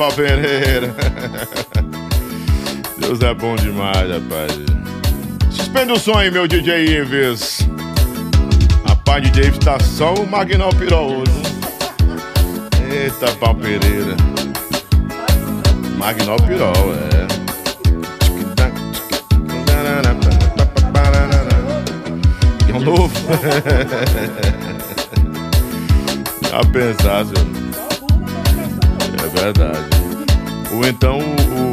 Pau Pereira! Deus é bom demais, rapaz. Suspende o som aí, meu DJ Ives. Rapaz, DJ Ives tá só o Magnal Pirol hoje. Eita, pau Pereira. Magnal Pirol, é. É novo. Já pensasse. Verdade. Ou então o,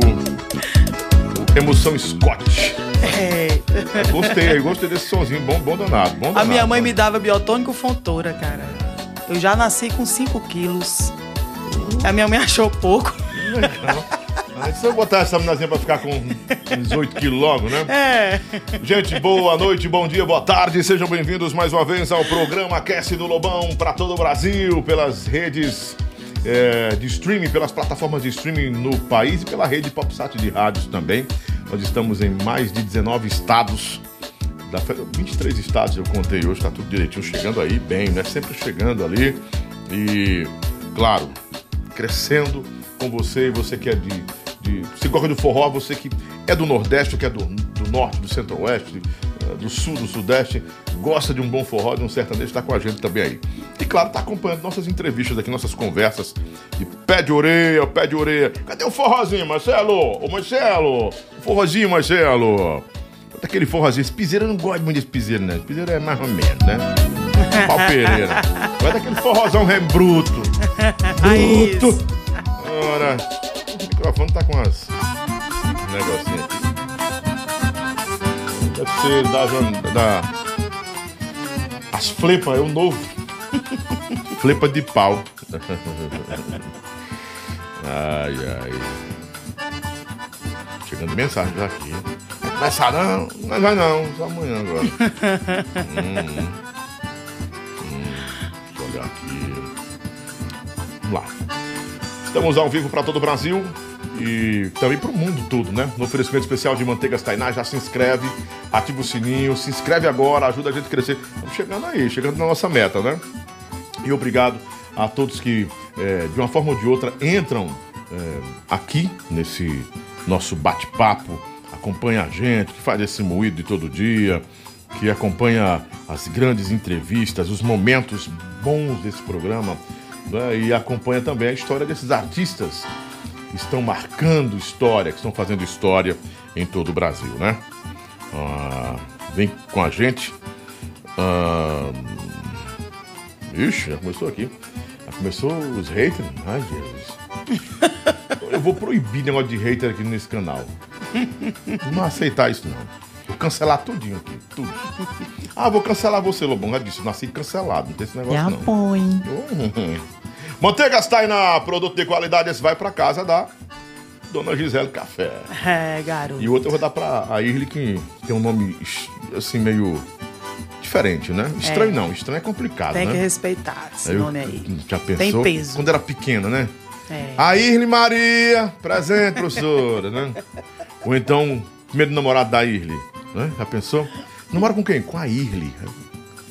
o Emoção Scott. É. Gostei, gostei desse sonzinho. Bom, bom danado. Bom A danado, minha mãe me dava biotônico fontora, cara. Eu já nasci com 5 quilos. A minha mãe achou pouco. Mas Se eu botar essa meninazinha pra ficar com uns 8 quilos logo, né? É. Gente, boa noite, bom dia, boa tarde. Sejam bem-vindos mais uma vez ao programa Aquece do Lobão para todo o Brasil, pelas redes é, de streaming, pelas plataformas de streaming no país e pela rede PopSat de rádios também. Nós estamos em mais de 19 estados. Da, 23 estados eu contei hoje, tá tudo direitinho, chegando aí bem, né? Sempre chegando ali. E, claro, crescendo com você, você que é de. de se gosta do forró, você que é do Nordeste, que é do, do Norte, do Centro-Oeste, do Sul, do Sudeste, gosta de um bom forró, de um sertanejo, está com a gente também aí. E claro, está acompanhando nossas entrevistas aqui, nossas conversas de pé de orelha, pé de orelha. Cadê o forrozinho, Marcelo? Ô Marcelo! O forrozinho, Marcelo! Aquele forrozinho. Esse piseiro eu não gosto muito desse piseiro, né? Esse piseiro é mais ou menos, né? Pau Pereira. Vai daquele forrozão rem bruto. Bruto. Ora, o microfone tá com as um negocinho aqui. Deve ser da, da as flepas, é o novo. Flepa de pau. Ai, ai. Chegando mensagem já aqui. Vai Começar não? Não vai não, só amanhã agora. hum, hum, deixa eu olhar aqui. Vamos lá. Estamos ao vivo para todo o Brasil e também para o mundo todo, né? No oferecimento especial de Manteigas Tainá, já se inscreve, ativa o sininho, se inscreve agora, ajuda a gente a crescer. Estamos chegando aí, chegando na nossa meta, né? E obrigado a todos que, é, de uma forma ou de outra, entram é, aqui nesse nosso bate-papo, acompanha a gente, que faz esse moído de todo dia, que acompanha as grandes entrevistas, os momentos bons desse programa, né? e acompanha também a história desses artistas estão marcando história, que estão fazendo história em todo o Brasil, né? Ah, vem com a gente. Ah, Ixi, já começou aqui. Já começou os haters. Ai, Jesus. Eu vou proibir negócio de hater aqui nesse canal. Não aceitar isso, não. Vou cancelar tudinho aqui. Tudo. Ah, vou cancelar você, Lobão. Já disse, nasci cancelado. Não tem esse negócio, não. põe. Uhum. Manteigas Tainá, produto de qualidade. Esse vai pra casa da Dona Gisele Café. É, garoto. E o outro eu vou dar pra a Irly, que tem um nome assim, meio diferente, né? Estranho É. não, estranho é complicado, Tem né? que respeitar esse Eu- nome aí. Já pensou? Tem peso. Quando era pequena, né? É. A Irly Maria, presente, professora, né? Ou então, primeiro namorado da Irly, né? Já pensou? Namora com quem? Com a Irly.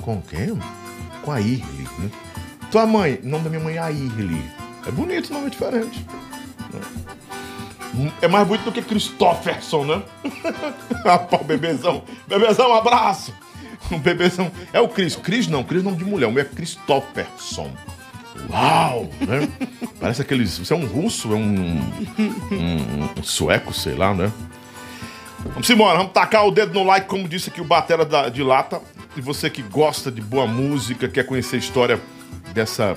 Com quem? Com a Irly, né? Tua mãe, o nome da minha mãe é a Irly. É bonito, nome é diferente. É mais bonito do que Christopherson, né? Rapaz, bebezão. Bebezão, um abraço. O bebezão. É o Cris. Cris não, Cris é nome de mulher. O meu é Christopherson. Uau! Né? Parece aqueles. Você é um russo, é um, um, um sueco, sei lá, né? Vamos embora, vamos tacar o dedo no like, como disse aqui o Batera da- de Lata. E você que gosta de boa música, quer conhecer a história dessa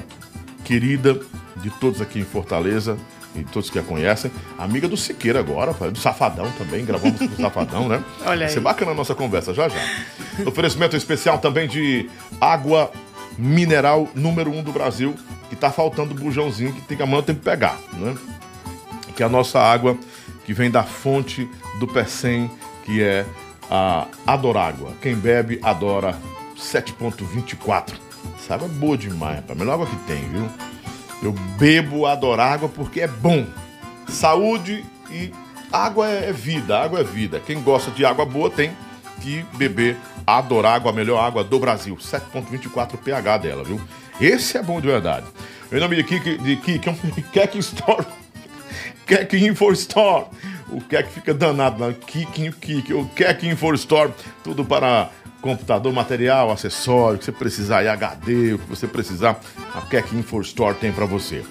querida de todos aqui em Fortaleza, e todos que a conhecem, amiga do Siqueira agora, do Safadão também, gravamos com o Safadão, né? Olha Vai ser aí. bacana a nossa conversa, já já. Oferecimento especial também de água mineral número um do Brasil, que tá faltando o bujãozinho que tem que amanhã tem que pegar, né? que é a nossa água que vem da fonte do Pecém, que é a Adorágua. Quem bebe, adora 7.24. Essa água é boa demais, rapaz. Melhor água que tem, viu? Eu bebo Adorágua porque é bom. Saúde e água é, é vida, água é vida. Quem gosta de água boa tem que beber Adora Água, a melhor água do Brasil. 7,24 pH dela, viu? Esse é bom de verdade. Em nome de Kik, de Kik, Kek Store. Kek Info Store. O Kek fica danado lá. Kik, Kik. O Kek Info Store. Tudo para computador, material, acessório, que você precisar, HD, o que você precisar, a Kek Info Store tem para você.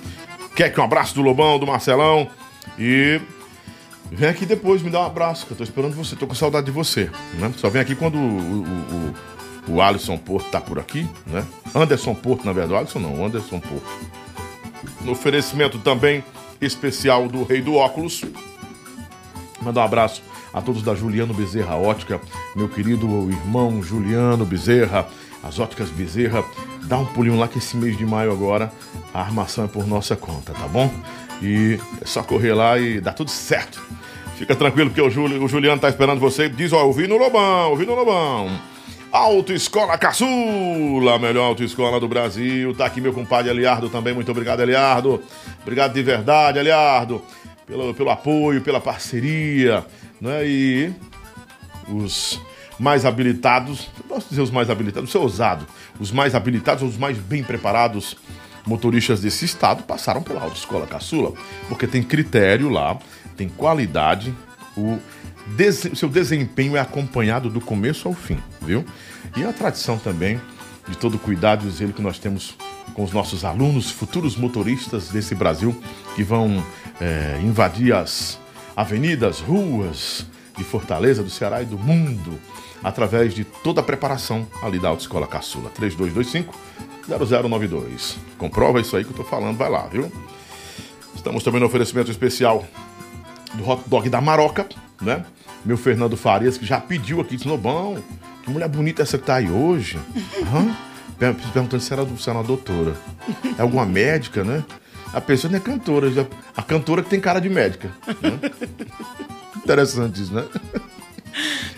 Kek, um abraço do Lobão, do Marcelão e vem aqui depois me dá um abraço, que eu tô esperando você, tô com saudade de você, né? Só vem aqui quando o, o, o, o Alisson Porto tá por aqui, né? Anderson Porto, na verdade, Alisson não, Anderson Porto. No oferecimento também especial do Rei do Óculos. Mandar um abraço a todos da Juliano Bezerra Ótica, meu querido irmão Juliano Bezerra, as óticas Bezerra. Dá um pulinho lá que esse mês de maio agora a armação é por nossa conta, tá bom? E é só correr lá e dá tudo certo. Fica tranquilo porque o, Juli, o Juliano tá esperando você. Diz, ó, ouvi no Lobão, ouvi no Lobão. Autoescola Caçula, a melhor autoescola do Brasil. Tá aqui meu compadre Eliardo também. Muito obrigado, Eliardo. Obrigado de verdade, Eliardo, pelo, pelo apoio, pela parceria. Né? E os mais habilitados, posso dizer os mais habilitados, ser ousado, os mais habilitados, os mais bem preparados motoristas desse estado passaram pela Autoescola Caçula, porque tem critério lá, tem qualidade, o des seu desempenho é acompanhado do começo ao fim, viu? E a tradição também de todo o cuidado e zelo que nós temos com os nossos alunos, futuros motoristas desse Brasil que vão é, invadir as avenidas, ruas de Fortaleza, do Ceará e do mundo, através de toda a preparação ali da Autoescola Caçula. 3225 0092. Comprova isso aí que eu tô falando, vai lá, viu? Estamos também no oferecimento especial do hot dog da Maroca, né? Meu Fernando Farias, que já pediu aqui, disse, bom, que mulher bonita essa que tá aí hoje. Uhum. Perguntando se era, se era uma doutora. É alguma médica, né? A pessoa não é cantora, já, a cantora que tem cara de médica. Né? Interessante isso, né?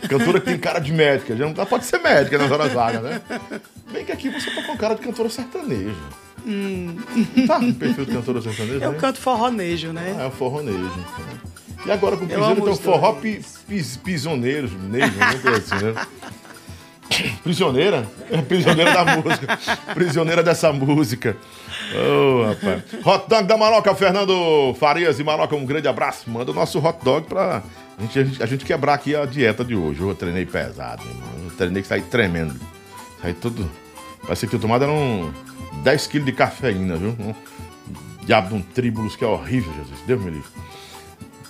Cantora que tem cara de médica, já não pode ser médica nas horas vagas, né? Bem que aqui você tá com cara de cantora sertaneja. Hum. Tá com perfil de cantora sertaneja? Eu né? canto forronejo, né? Ah, é o forronejo. E agora com o piseiro tem o forró pi, pis, pisoneiro, nejo, né? assim, né? Prisioneira? É prisioneira da música. Prisioneira dessa música. Ô, oh, rapaz. Hot dog da Maroca, Fernando Farias e Maroca, um grande abraço. Manda o nosso hot dog pra a gente, a gente, quebrar aqui a dieta de hoje. Eu treinei pesado, irmão. Eu treinei que saí tremendo. Saí tudo. Parece que eu tomado era um 10 quilos de cafeína, viu? Um diabo de um tribulus que é horrível, Jesus. Deus me livre.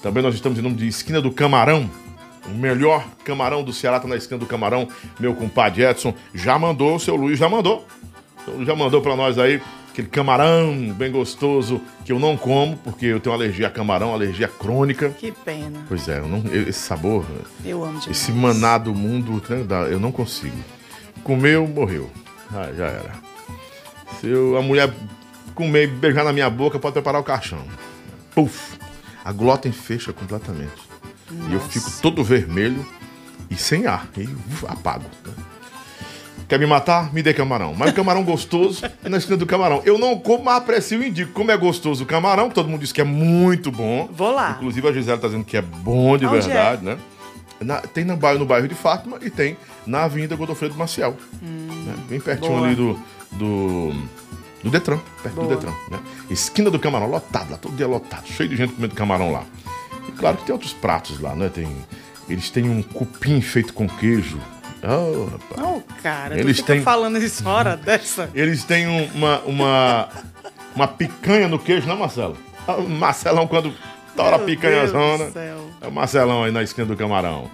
Também nós estamos em nome de Esquina do Camarão. O melhor camarão do Ceará tá na esquina do camarão. Meu compadre Edson já mandou, o seu Luiz já mandou. Já mandou para nós aí aquele camarão bem gostoso que eu não como porque eu tenho alergia a camarão, alergia crônica. Que pena. Pois é, não, esse sabor. Eu amo demais. Esse maná do mundo, né, eu não consigo. Comeu, morreu. Ah, já era. Se eu, a mulher comer e beijar na minha boca, pode preparar o caixão. Puf! A glóten fecha completamente. Nossa. E eu fico todo vermelho e sem ar. E uf, apago. Quer me matar? Me dê camarão. Mas o camarão gostoso é na esquina do camarão. Eu não como, mas aprecio e indico. Como é gostoso o camarão, todo mundo diz que é muito bom. Vou lá. Inclusive a Gisela tá dizendo que é bom de Onde é? verdade, é? né? Na, tem no bairro, no bairro de Fátima e tem na Avenida Godofredo Maciel. Hum, né? Bem pertinho boa. ali do, do, do Detran, perto boa. do Detran. Né? Esquina do camarão, lotado lá, todo dia lotado, cheio de gente comendo camarão lá. E claro que tem outros pratos lá, né? Tem, eles têm um cupim feito com queijo. Oh, rapaz. Oh, cara, eles têm falando isso hora dessa. Eles têm uma, uma, uma picanha no queijo, não, Marcelo? Ah, Marcelão, quando tora a picanha zona. É o Marcelão aí na esquina do camarão.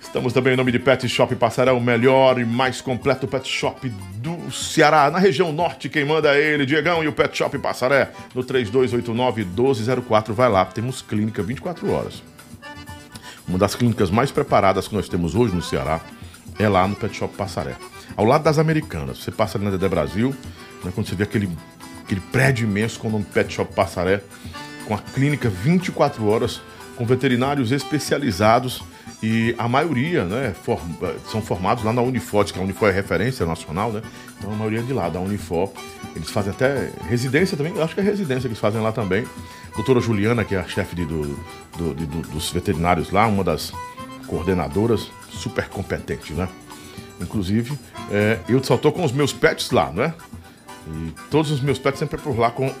Estamos também em nome de Pet Shop Passarão, o melhor e mais completo pet shop do Ceará, na região norte. Quem manda é ele, Diegão, e o Pet Shop Passaré, no 3289-1204. Vai lá, temos clínica 24 horas. Uma das clínicas mais preparadas que nós temos hoje no Ceará é lá no Pet Shop Passaré. Ao lado das Americanas. Você passa ali na Dedé Brasil, né, quando você vê aquele, aquele prédio imenso com o nome Pet Shop Passaré, com a clínica 24 horas, com veterinários especializados e a maioria né, form, são formados lá na Unifor, que a Unifor é referência nacional, né? Então a maioria é de lá, da Unifor. Eles fazem até residência também, acho que é residência que eles fazem lá também. Doutora Juliana, que é a chefe do, do, do, dos veterinários lá, uma das coordenadoras super competentes, né? Inclusive, é, eu só tô com os meus pets lá, né? E todos os meus pets sempre por lá com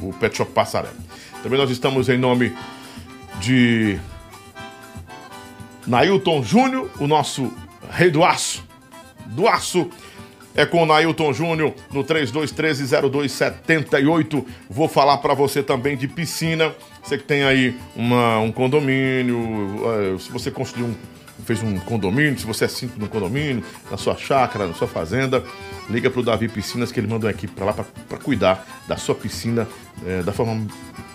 o, o Pet Shop Passaré. Também nós estamos em nome de Nailton Júnior, o nosso rei do aço. Do aço é com o Nailton Júnior no 3213-0278. Vou falar para você também de piscina. Você que tem aí uma, um condomínio, uh, se você construiu um, fez um condomínio, se você é simples no condomínio, na sua chácara, na sua fazenda, liga pro Davi Piscinas que ele manda uma equipe para lá para cuidar da sua piscina uh, da forma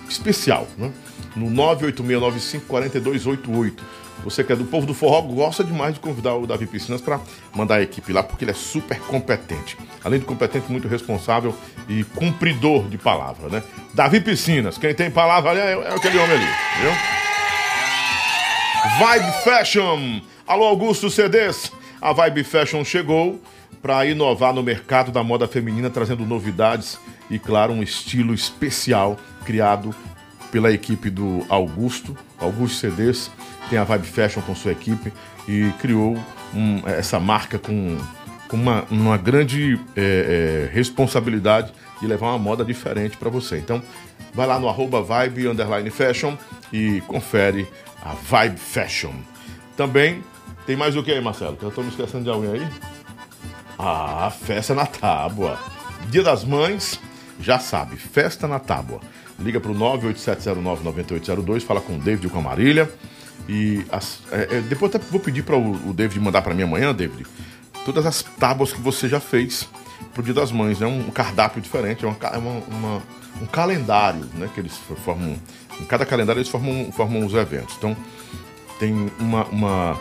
especial, né? No 986954288. Você que é do povo do forró, gosta demais de convidar o Davi Piscinas para mandar a equipe lá, porque ele é super competente. Além de competente, muito responsável e cumpridor de palavra, né? Davi Piscinas, quem tem palavra ali é, é aquele homem ali, viu? Vibe Fashion. Alô, Augusto CDs. A Vibe Fashion chegou para inovar no mercado da moda feminina, trazendo novidades e, claro, um estilo especial criado pela equipe do Augusto, Augusto CDs tem a Vibe Fashion com sua equipe e criou um, essa marca com, com uma, uma grande é, é, responsabilidade de levar uma moda diferente para você. Então, vai lá no arroba Vibe Underline Fashion e confere a Vibe Fashion. Também tem mais o que aí, Marcelo? Que eu estou me esquecendo de alguém aí? Ah, festa na tábua. Dia das Mães, já sabe, festa na tábua. Liga para o 987099802, fala com o David com a Marília. E as, é, é, depois até vou pedir para o, o, David mandar para mim amanhã, David, todas as tábuas que você já fez pro Dia das Mães. É né? um cardápio diferente, é uma, é uma, uma, um calendário, né? Que eles formam. Em cada calendário eles formam, formam os eventos. Então tem uma, uma,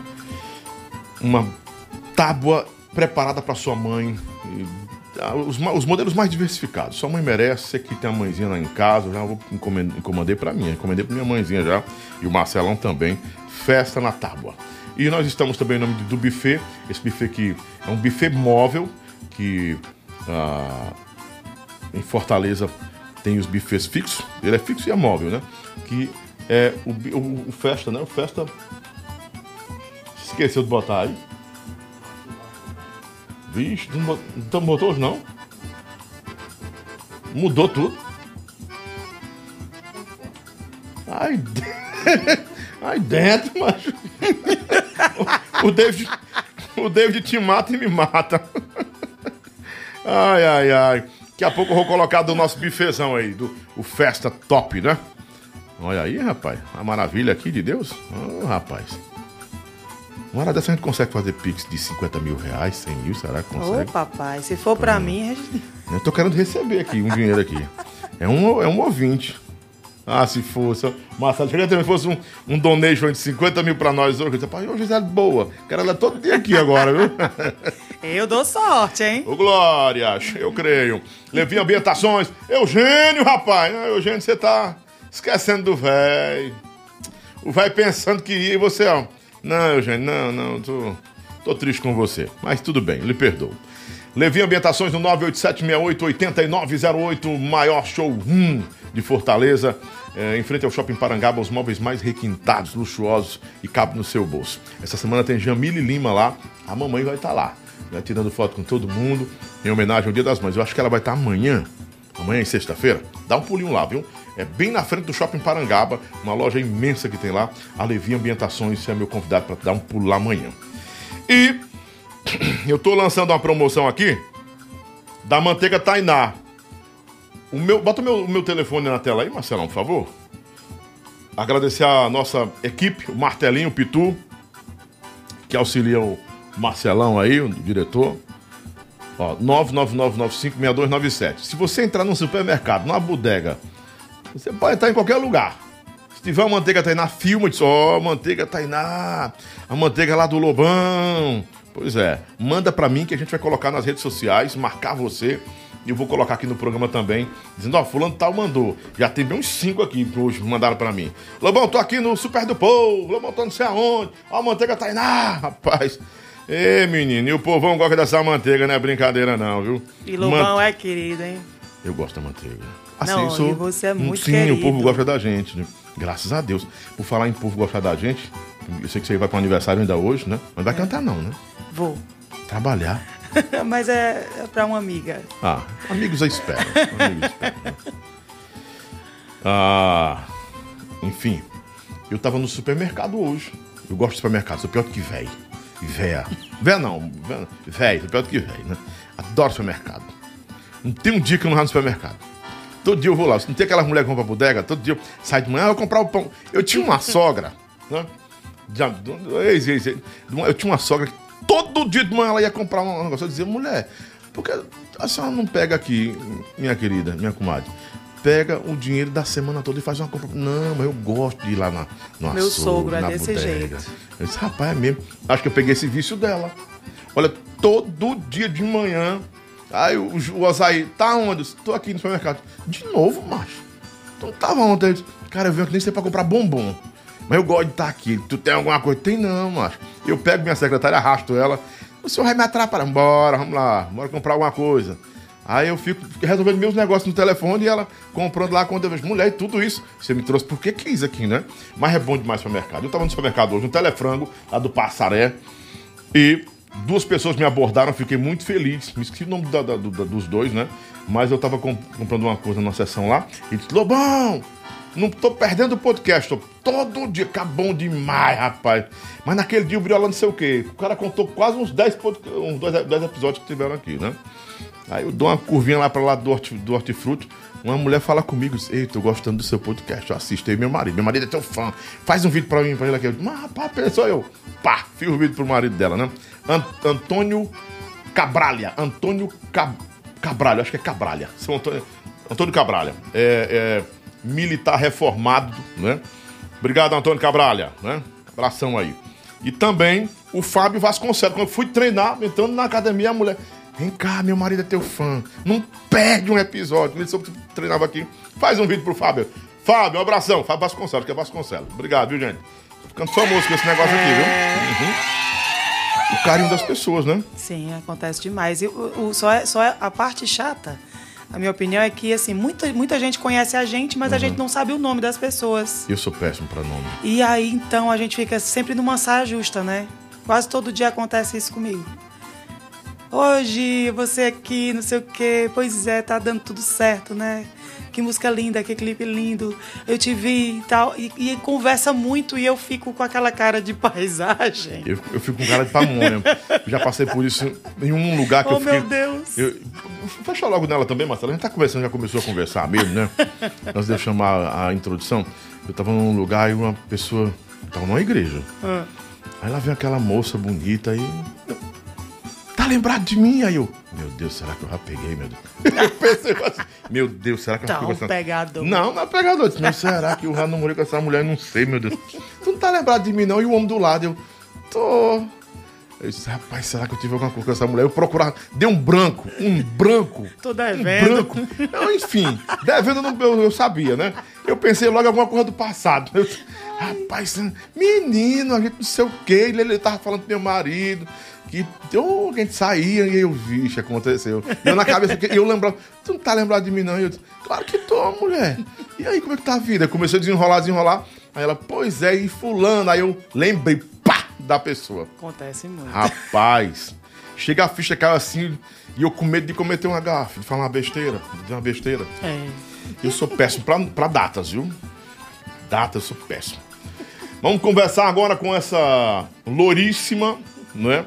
uma tábua preparada para sua mãe. Os, os, modelos mais diversificados. Sua mãe merece, você que tem a mãezinha lá em casa, já vou encomendei para mim, encomendei para minha mãezinha já, e o Marcelão também. Festa na tábua. E nós estamos também em nome do buffet, esse buffet que é um buffet móvel, que ah, em Fortaleza tem os buffets fixos, ele é fixo e é móvel, né? Que é o, o, o Festa, né? O Festa. Esqueceu de botar aí. Vixe, não, não hoje não? Mudou tudo. Ai, ai dentro, macho. O, David, o David te mata e me mata. Ai, ai, ai. Daqui a pouco eu vou colocar do nosso bifezão aí, do o Festa Top, né? Olha aí, rapaz. A maravilha aqui de Deus. Oh, rapaz. Uma hora dessa a gente consegue fazer pix de 50 mil reais, 100 mil, será que consegue? Ô, papai, se for pra hum. mim... Eu tô querendo receber aqui um dinheiro aqui. É um, é um ouvinte. Ah, se fosse. Marcelo, se também fosse um, um donation de 50 mil pra nós hoje. Pai, hoje é boa. Quero ela todo dia aqui agora, viu? Eu dou sorte, hein? Ô, Glória, eu creio. Levi Ambientações. Eugênio, rapaz. Ah, Eugênio, você tá esquecendo do velho. O velho pensando que ia e você, ó. Não, Eugênio, não, não, tô, tô triste com você. Mas tudo bem, lhe perdoo. Levi Ambientações no 987688908, maior showroom de Fortaleza. É, em frente ao Shopping Parangaba, os móveis mais requintados, luxuosos e cabem no seu bolso. Essa semana tem Jamile Lima lá, a mamãe vai estar tá lá, né, tirando foto com todo mundo, em homenagem ao Dia das Mães. Eu acho que ela vai estar tá amanhã, amanhã em sexta-feira. Dá um pulinho lá, viu? É bem na frente do Shopping Parangaba, uma loja imensa que tem lá. A Levi Ambientações é meu convidado para dar um pulo lá amanhã. E eu estou lançando uma promoção aqui da manteiga Tainá. O meu, bota o meu, meu telefone na tela aí, Marcelão, por favor. Agradecer a nossa equipe, o Martelinho, o Pitu, que auxilia o Marcelão aí, o diretor. Ó, 999956297. Se você entrar num supermercado, numa bodega, você pode estar em qualquer lugar. Se tiver uma manteiga Tainá, filma diz, ó, oh, manteiga Tainá, a manteiga lá do Lobão. Pois é, manda para mim que a gente vai colocar nas redes sociais, marcar você. E eu vou colocar aqui no programa também, dizendo, ó, oh, fulano tal mandou. Já tem bem uns cinco aqui que hoje mandaram para mim. Lobão, tô aqui no Super do Povo, Lobão, tô não sei aonde. Ó, a manteiga Tainá, rapaz. Ê, menino, e o povão gosta dessa manteiga, não é brincadeira não, viu? E Lobão é querido, hein? Eu gosto da manteiga. Assim, não, sou... você é muito Sim, querido. o povo gosta da gente, né? Graças a Deus. Por falar em povo gostar da gente, Eu sei que você vai para um aniversário ainda hoje, né? Mas vai É. cantar não, né? Vou. Trabalhar. Mas é, é pra uma amiga. Ah, amigos eu espero. Amigos esperam, né? Ah, enfim, eu tava no supermercado hoje. Eu gosto de supermercado, sou pior do que velho. Véia. Véia não, véia- velho, sou pior do que velho, né? Adoro supermercado. Não tem um dia que eu não vou no supermercado. Todo dia eu vou lá. Não tem aquelas mulheres que vão pra bodega? Todo dia eu saio de manhã, eu vou comprar o pão. Eu tinha uma sogra, né? Já, ex, ex, ex. eu tinha uma sogra que todo dia de manhã ela ia comprar um negócio. Eu dizia, mulher, por que a senhora não pega aqui, minha querida, minha comadre? Pega o dinheiro da semana toda e faz uma compra. Não, mas eu gosto de ir lá na, no Meu açougue, sogro é na desse bodega. jeito. Eu disse, rapaz, é mesmo. Acho que eu peguei esse vício dela. Olha, todo dia de manhã. Aí o, o tá onde? Tô aqui no supermercado. De novo, macho. Não tava ontem? Cara, eu venho aqui nem sei pra comprar bombom. Mas eu gosto de estar aqui. Tu tem alguma coisa? Tem não, macho. Eu pego minha secretária, arrasto ela. O senhor vai me atrapalhar. Bora, vamos lá. Bora comprar alguma coisa. Aí eu fico resolvendo meus negócios no telefone e ela comprando lá quando eu vejo. Mulher, tudo isso você me trouxe porque quis aqui, né? Mas é bom demais o supermercado. Eu tava no supermercado hoje, no Telefrango, lá do Passaré. E duas pessoas me abordaram, fiquei muito feliz. Me esqueci o nome da- da- da- dos dois, né? Mas eu tava com- comprando uma coisa na sessão lá e disse: Lobão, não tô perdendo o podcast. Tô todo dia, tá bom demais, rapaz. Mas naquele dia o Briola não sei o quê. O cara contou quase uns 10, pod- uns dois, dez episódios que tiveram aqui, né? Aí eu dou uma curvinha lá pra lá do, horti, do hortifruti. Uma mulher fala comigo, diz, ei, tô gostando do seu podcast, eu assisto aí meu marido. Meu marido é teu fã. Faz um vídeo pra mim, pra ele aqui. Mas rapaz, pensou eu. Pá, fiz o vídeo pro marido dela, né? An- Antônio Cabralha. Antônio Cab Cabralha, acho que é Cabralha. Seu Antônio, Antônio Cabralha. É, é militar reformado, né? Obrigado, Antônio Cabralha, né? Abração aí. E também o Fábio Vasconcelos. Quando eu fui treinar, entrando na academia, a mulher. Vem cá, meu marido é teu fã. Não perde um episódio. Ele soube que treinava aqui. Faz um vídeo pro Fábio. Fábio, abração. Fábio Vasconcelos, que é Vasconcelos. Obrigado, viu, gente? Tô ficando famoso com esse negócio aqui, viu? Uhum. O carinho das pessoas, né? Sim, acontece demais. E o, o- só, é, só é a parte chata, a minha opinião, é que assim, muita, muita gente conhece a gente, mas a gente não sabe o nome das pessoas. Eu sou péssimo pra nome. E aí, então, a gente fica sempre numa saia justa, né? Quase todo dia acontece isso comigo. Hoje, você aqui, não sei o quê. Pois é, tá dando tudo certo, né? Que música linda, que clipe lindo. Eu te vi e tal. E, e conversa muito e eu fico com aquela cara de paisagem. Eu, eu fico com cara de pamonha. Já passei por isso em um lugar que Oh, eu fiquei. meu Deus. Eu, fecha logo nela também, Marcelo. A gente tá conversando, já começou a conversar mesmo, né? Antes de eu chamar a introdução, eu tava num lugar e uma pessoa. Tava numa igreja. Ah. Aí lá vem aquela moça bonita aí. Tá lembrado de mim? Aí eu. Meu Deus, será que eu já peguei, meu Deus? Eu pensei assim, meu Deus, será que eu Tá fiquei um pensando- pegador. Não, não é pegador. Eu disse, será que eu já namorei com essa mulher? Não sei, meu Deus. Tu não tá lembrado de mim, não? E o homem do lado, eu. Tô. Eu disse, rapaz, será que eu tive alguma coisa com essa mulher? Eu procurava. Deu um branco, um branco. Tô Um devendo. branco. Eu, enfim, devendo não, eu, eu sabia, né? Eu pensei logo em alguma coisa do passado. Eu, rapaz, menino, a gente não sei o quê. Ele, ele tava falando pro meu marido que oh, a gente saía e eu, vixe, aconteceu. E eu na cabeça, eu lembrava, tu não tá lembrado de mim, não? E eu disse, claro que tô, mulher. E aí, como é que tá a vida? Eu comecei a desenrolar, desenrolar. Aí ela, pois é, e fulano. Aí eu lembrei, pá, da pessoa. Acontece muito. Rapaz, chega a ficha, caiu assim, e eu com medo de cometer uma gafe, de falar uma besteira, de dizer uma besteira. É. Eu sou péssimo pra, pra datas, viu? Datas, eu sou péssimo. Vamos conversar agora com essa louríssima, não é?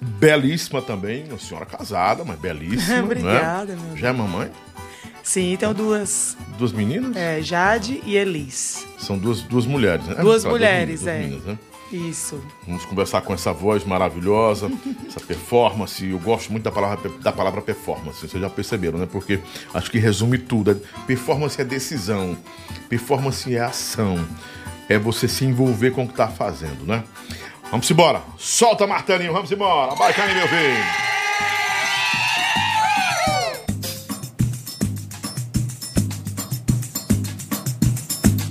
Belíssima também, uma senhora casada, mas belíssima. Obrigada, né? meu Já é mamãe? Sim, então duas. Duas meninas? É, Jade e Elis. São duas, duas mulheres, né? Duas Claro, mulheres, duas é. meninas, né? Isso. Vamos conversar com essa voz maravilhosa, essa performance. Eu gosto muito da palavra, da palavra performance, vocês já perceberam, né? Porque acho que resume tudo. Performance é decisão, performance é ação, é você se envolver com o que está fazendo, né? Vamos embora. Solta, Martelinho, vamos embora. Abaixa aí, meu filho.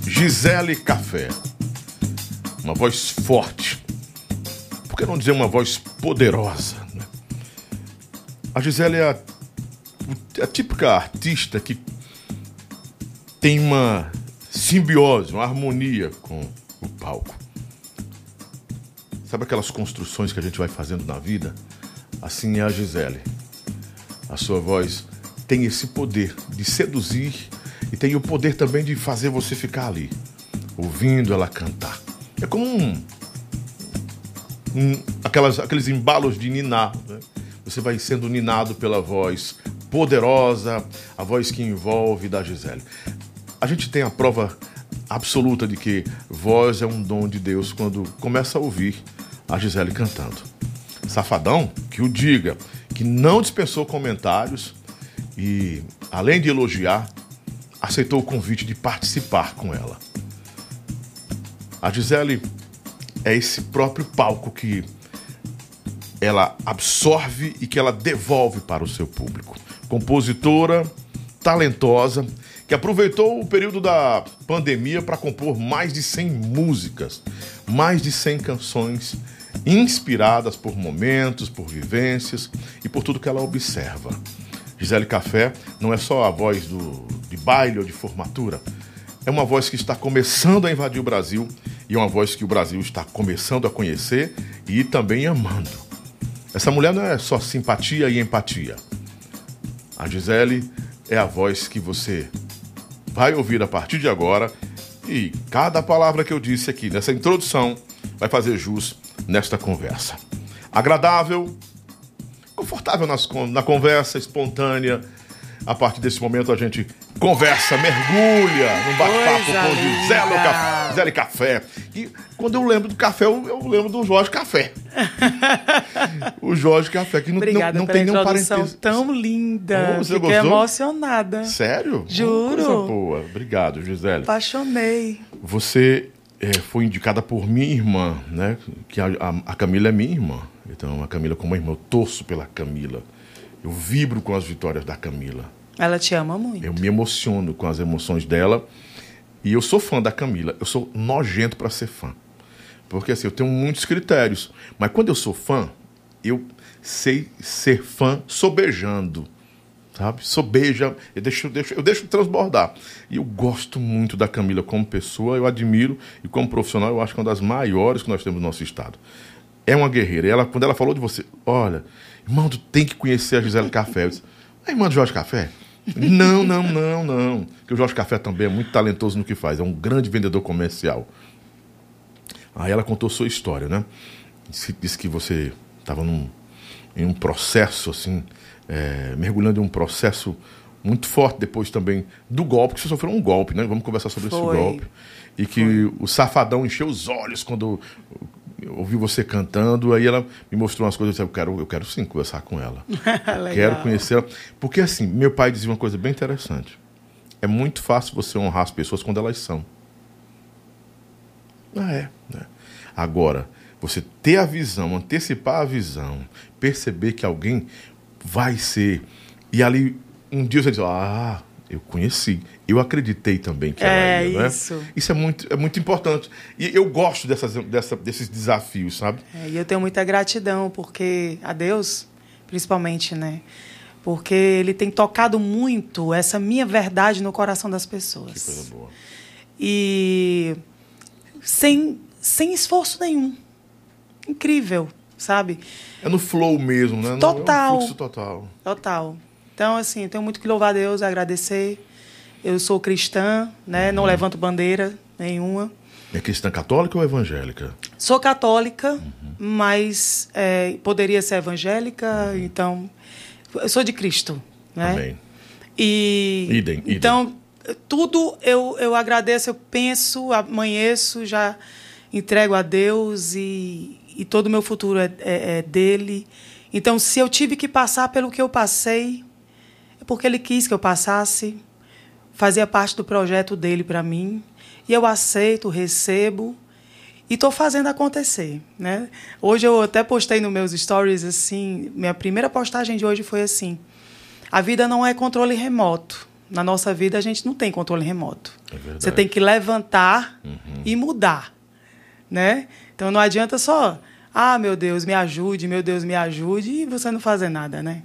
Gisele Café. Uma voz forte. Por que não dizer uma voz poderosa? né? A Gisele é a, a típica artista que tem uma simbiose, uma harmonia com o palco. Sabe aquelas construções que a gente vai fazendo na vida? Assim é a Gisele. A sua voz tem esse poder de seduzir e tem o poder também de fazer você ficar ali, ouvindo ela cantar. É como um, um aquelas, aqueles embalos de ninar. Né? Você vai sendo ninado pela voz poderosa, a voz que envolve da Gisele. A gente tem a prova absoluta de que voz é um dom de Deus quando começa a ouvir a Gisele cantando. Safadão, que o diga, que não dispensou comentários e, além de elogiar, aceitou o convite de participar com ela. A Gisele é esse próprio palco que ela absorve e que ela devolve para o seu público. Compositora, talentosa, que aproveitou o período da pandemia para compor mais de 100 músicas, mais de 100 canções inspiradas por momentos, por vivências e por tudo que ela observa. Gisele Café não é só a voz do, de baile ou de formatura, é uma voz que está começando a invadir o Brasil e é uma voz que o Brasil está começando a conhecer e também amando. Essa mulher não é só simpatia e empatia. A Gisele é a voz que você vai ouvir a partir de agora e cada palavra que eu disse aqui nessa introdução vai fazer jus nesta conversa. Agradável, confortável nas, na conversa, espontânea. A partir desse momento a gente conversa, mergulha num bate-papo com Gisele, Café, Gisele Café. E quando eu lembro do café, eu, eu lembro do Jorge Café. o Jorge Café, que não, Obrigada não, não tem nenhum parentesco. tão linda. Oh, você Fiquei gostou? emocionada. Sério? Juro. Coisa boa. Obrigado, Gisele. Apaixonei. Você é, foi indicada por minha irmã, né? Que a, a, a, Camila é minha irmã. Então, a Camila como irmã, eu torço pela Camila. Eu vibro com as vitórias da Camila. Ela te ama muito. Eu me emociono com as emoções dela. E eu sou fã da Camila. Eu sou nojento para ser fã. Porque assim, eu tenho muitos critérios. Mas quando eu sou fã, eu sei ser fã sobejando sabe? Sobeja, eu deixo, eu deixo, eu deixo transbordar. E eu gosto muito da Camila como pessoa, eu admiro, e como profissional, eu acho que é uma das maiores que nós temos no nosso estado. É uma guerreira. E ela, quando ela falou de você, olha, irmão, tu tem que conhecer a Gisele Café. Eu disse, a do Jorge Café? Não, não, não, não. Porque o Jorge Café também é muito talentoso no que faz, é um grande vendedor comercial. Aí ela contou sua história, né? Disse, disse que você estava em um processo assim é, mergulhando em um processo muito forte depois também do golpe, que você sofreu um golpe, né? Vamos conversar sobre Foi. esse golpe. E que Foi. o safadão encheu os olhos quando ouvi você cantando, aí ela me mostrou umas coisas, eu disse, eu quero, eu quero sim conversar com ela. quero conhecê-la. Porque assim, meu pai dizia uma coisa bem interessante. É muito fácil você honrar as pessoas quando elas são. Ah, é. Né? Agora, você ter a visão, antecipar a visão, perceber que alguém vai ser. E ali, um dia você diz, ah, eu conheci, eu acreditei também que é ela ia, isso. Né? Isso é muito, é muito importante. E eu gosto dessas, dessa, desses desafios, sabe? É, e eu tenho muita gratidão, porque a Deus, principalmente, né? Porque ele tem tocado muito essa minha verdade no coração das pessoas. Que coisa boa. E sem, sem esforço nenhum. Incrível sabe? É no flow mesmo, né? Total. É um total. Total. Então, assim, eu tenho muito que louvar a Deus, agradecer. Eu sou cristã, né? Uhum. Não levanto bandeira nenhuma. É cristã católica ou evangélica? Sou católica, uhum. mas é, poderia ser evangélica, uhum. então... Eu sou de Cristo, né? Amém. E... Idem, idem. Então, tudo eu, eu agradeço, eu penso, amanheço, já entrego a Deus e, e todo o meu futuro é, é, é, dele. Então, se eu tive que passar pelo que eu passei, é porque ele quis que eu passasse, fazia parte do projeto dele para mim, e eu aceito, recebo e estou fazendo acontecer, né? Hoje eu até postei nos meus stories assim, minha primeira postagem de hoje foi assim: a vida não é controle remoto. Na nossa vida a gente não tem controle remoto. É Você tem que levantar uhum. e mudar, né? Então não adianta só ah, meu Deus, me ajude, meu Deus, me ajude, e você não fazer nada, né?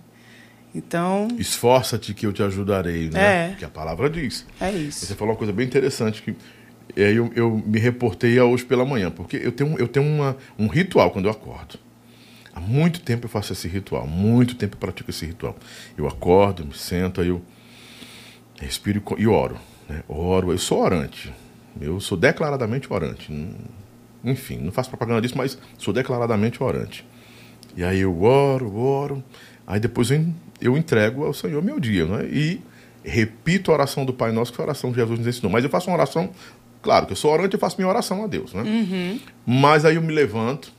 Então. Esforça-te que eu te ajudarei, né? É. Que a palavra diz. É isso. Você falou uma coisa bem interessante que aí eu, eu me reportei a hoje pela manhã, porque eu tenho, eu tenho uma, um ritual quando eu acordo. Há muito tempo eu faço esse ritual, muito tempo eu pratico esse ritual. Eu acordo, me sento, aí eu respiro e oro. Né? Oro, eu sou orante. Eu sou declaradamente orante. Enfim, não faço propaganda disso, mas sou declaradamente orante. E aí eu oro, oro, aí depois eu, eu entrego ao Senhor meu dia, né? E repito a oração do Pai Nosso, que foi a oração que Jesus nos ensinou. Mas eu faço uma oração, claro que eu sou orante, eu faço minha oração a Deus, né? Uhum. Mas aí eu me levanto,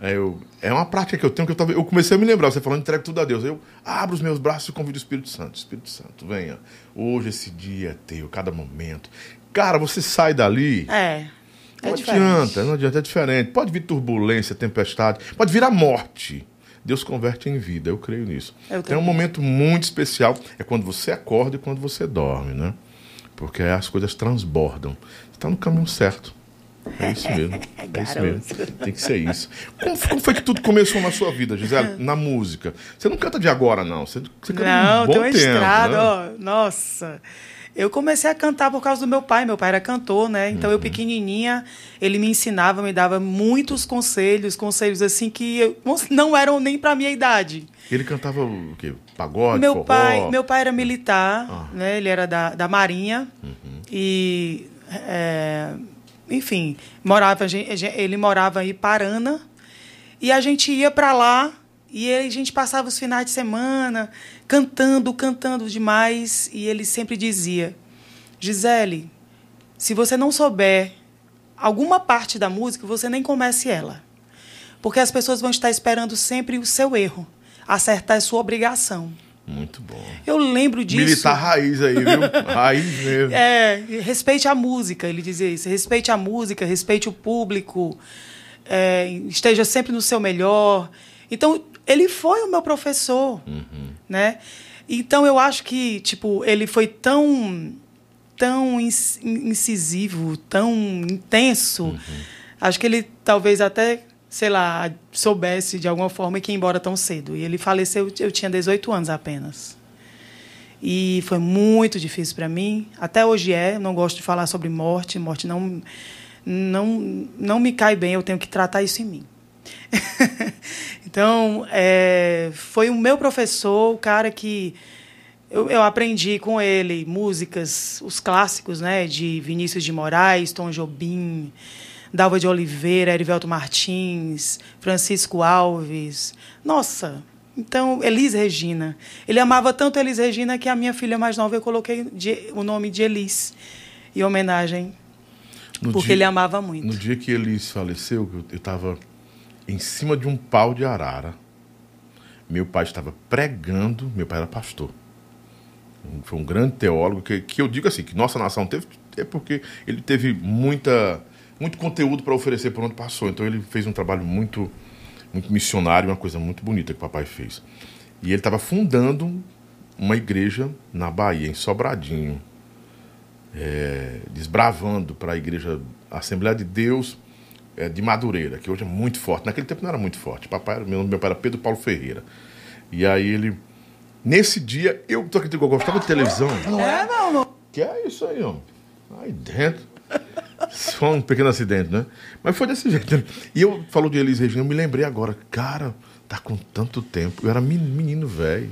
eu, é uma prática que eu tenho que eu, tava, eu comecei a me lembrar, você falando, entrego tudo a Deus. Eu abro os meus braços e convido o Espírito Santo. Espírito Santo, venha. Hoje esse dia é teu, cada momento. Cara, você sai dali. É. É não diferente. adianta, não adianta, é diferente. Pode vir turbulência, tempestade, pode vir a morte. Deus converte em vida, eu creio nisso. Eu é um momento muito especial, é quando você acorda e quando você dorme, né? Porque as coisas transbordam. Você está no caminho certo. É isso mesmo. É isso mesmo. Tem que ser isso. Como, como, foi que tudo começou na sua vida, Gisele? Na música. Você não canta de agora, não. Você, você canta não, um bom tem uma tempo, estrada, né? ó, nossa. Eu comecei a cantar por causa do meu pai. Meu pai era cantor, né? Então uhum. eu pequenininha, ele me ensinava, me dava muitos conselhos, conselhos assim que eu, não eram nem para minha idade. Ele cantava o quê? Pagode, meu forró? pai, meu pai era militar, Ah. né? Ele era da, da Marinha Uhum. e é, enfim, morava ele morava em Parana e a gente ia para lá e a gente passava os finais de semana cantando, cantando demais. E ele sempre dizia: Gisele, se você não souber alguma parte da música, você nem comece ela. Porque as pessoas vão estar esperando sempre o seu erro. Acertar é sua obrigação. Muito bom. Eu lembro disso. Militar raiz aí, viu? raiz mesmo. É, respeite a música, ele dizia isso. Respeite a música, respeite o público, é, esteja sempre no seu melhor. Então, ele foi o meu professor, Uhum. né? Então eu acho que tipo ele foi tão tão incisivo, tão intenso. Uhum. Acho que ele talvez até sei lá soubesse de alguma forma que ia embora tão cedo. E ele faleceu eu tinha 18 anos apenas. E foi muito difícil para mim. Até hoje é. Não gosto de falar sobre morte. Morte não não não me cai bem. Eu tenho que tratar isso em mim. então, é, foi o meu professor, o cara que eu, eu, aprendi com ele músicas, os clássicos, né, de Vinícius de Moraes, Tom Jobim, Dalva de Oliveira, Erivelto Martins, Francisco Alves. Nossa, então, Elis Regina. Ele amava tanto Elis Regina que a minha filha mais nova eu coloquei de, o nome de Elis, em homenagem, no porque dia, ele amava muito. No dia que Elis faleceu, eu estava em cima de um pau de arara. Meu pai estava pregando, meu pai era pastor. Foi um grande teólogo que, que eu digo assim, que nossa nação teve, é porque ele teve muita, muito conteúdo para oferecer por onde passou. Então ele fez um trabalho muito, muito missionário, uma coisa muito bonita que o papai fez. E ele estava fundando uma igreja na Bahia, em Sobradinho, é, desbravando para a igreja Assembleia de Deus é, de Madureira, que hoje é muito forte. Naquele tempo não era muito forte. Papai, meu, meu pai era Pedro Paulo Ferreira. E aí ele. Nesse dia, eu tô que eu gostava de televisão. Não é, não, não. Que é isso aí, ó. Aí dentro. Só um pequeno acidente, né? Mas foi desse jeito. Né? E eu falou de Elis Regina, eu me lembrei agora. Cara, tá com tanto tempo. Eu era menino velho.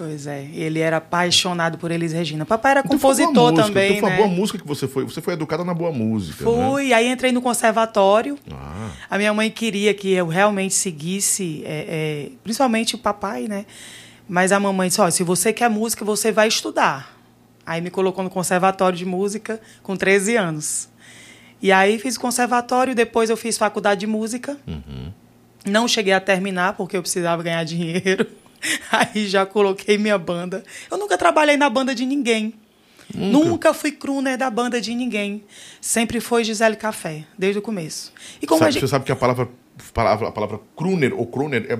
Pois é, ele era apaixonado por Elis Regina. Papai era então compositor música, também, então foi né? uma boa música que você foi. Você foi educada na boa música, Fui, né? aí entrei no conservatório. Ah. A minha mãe queria que eu realmente seguisse, é, é, principalmente o papai, né? Mas a mamãe disse, ó, se você quer música, você vai estudar. Aí me colocou no conservatório de música com 13 anos. E aí fiz conservatório, depois eu fiz faculdade de música. Uhum. Não cheguei a terminar porque eu precisava ganhar dinheiro. Aí já coloquei minha banda. Eu nunca trabalhei na banda de ninguém. Nunca, nunca fui crooner da banda de ninguém. Sempre foi Gisele Café, desde o começo. E como sabe, gente... Você sabe que a palavra, palavra, a palavra crooner ou crooner é,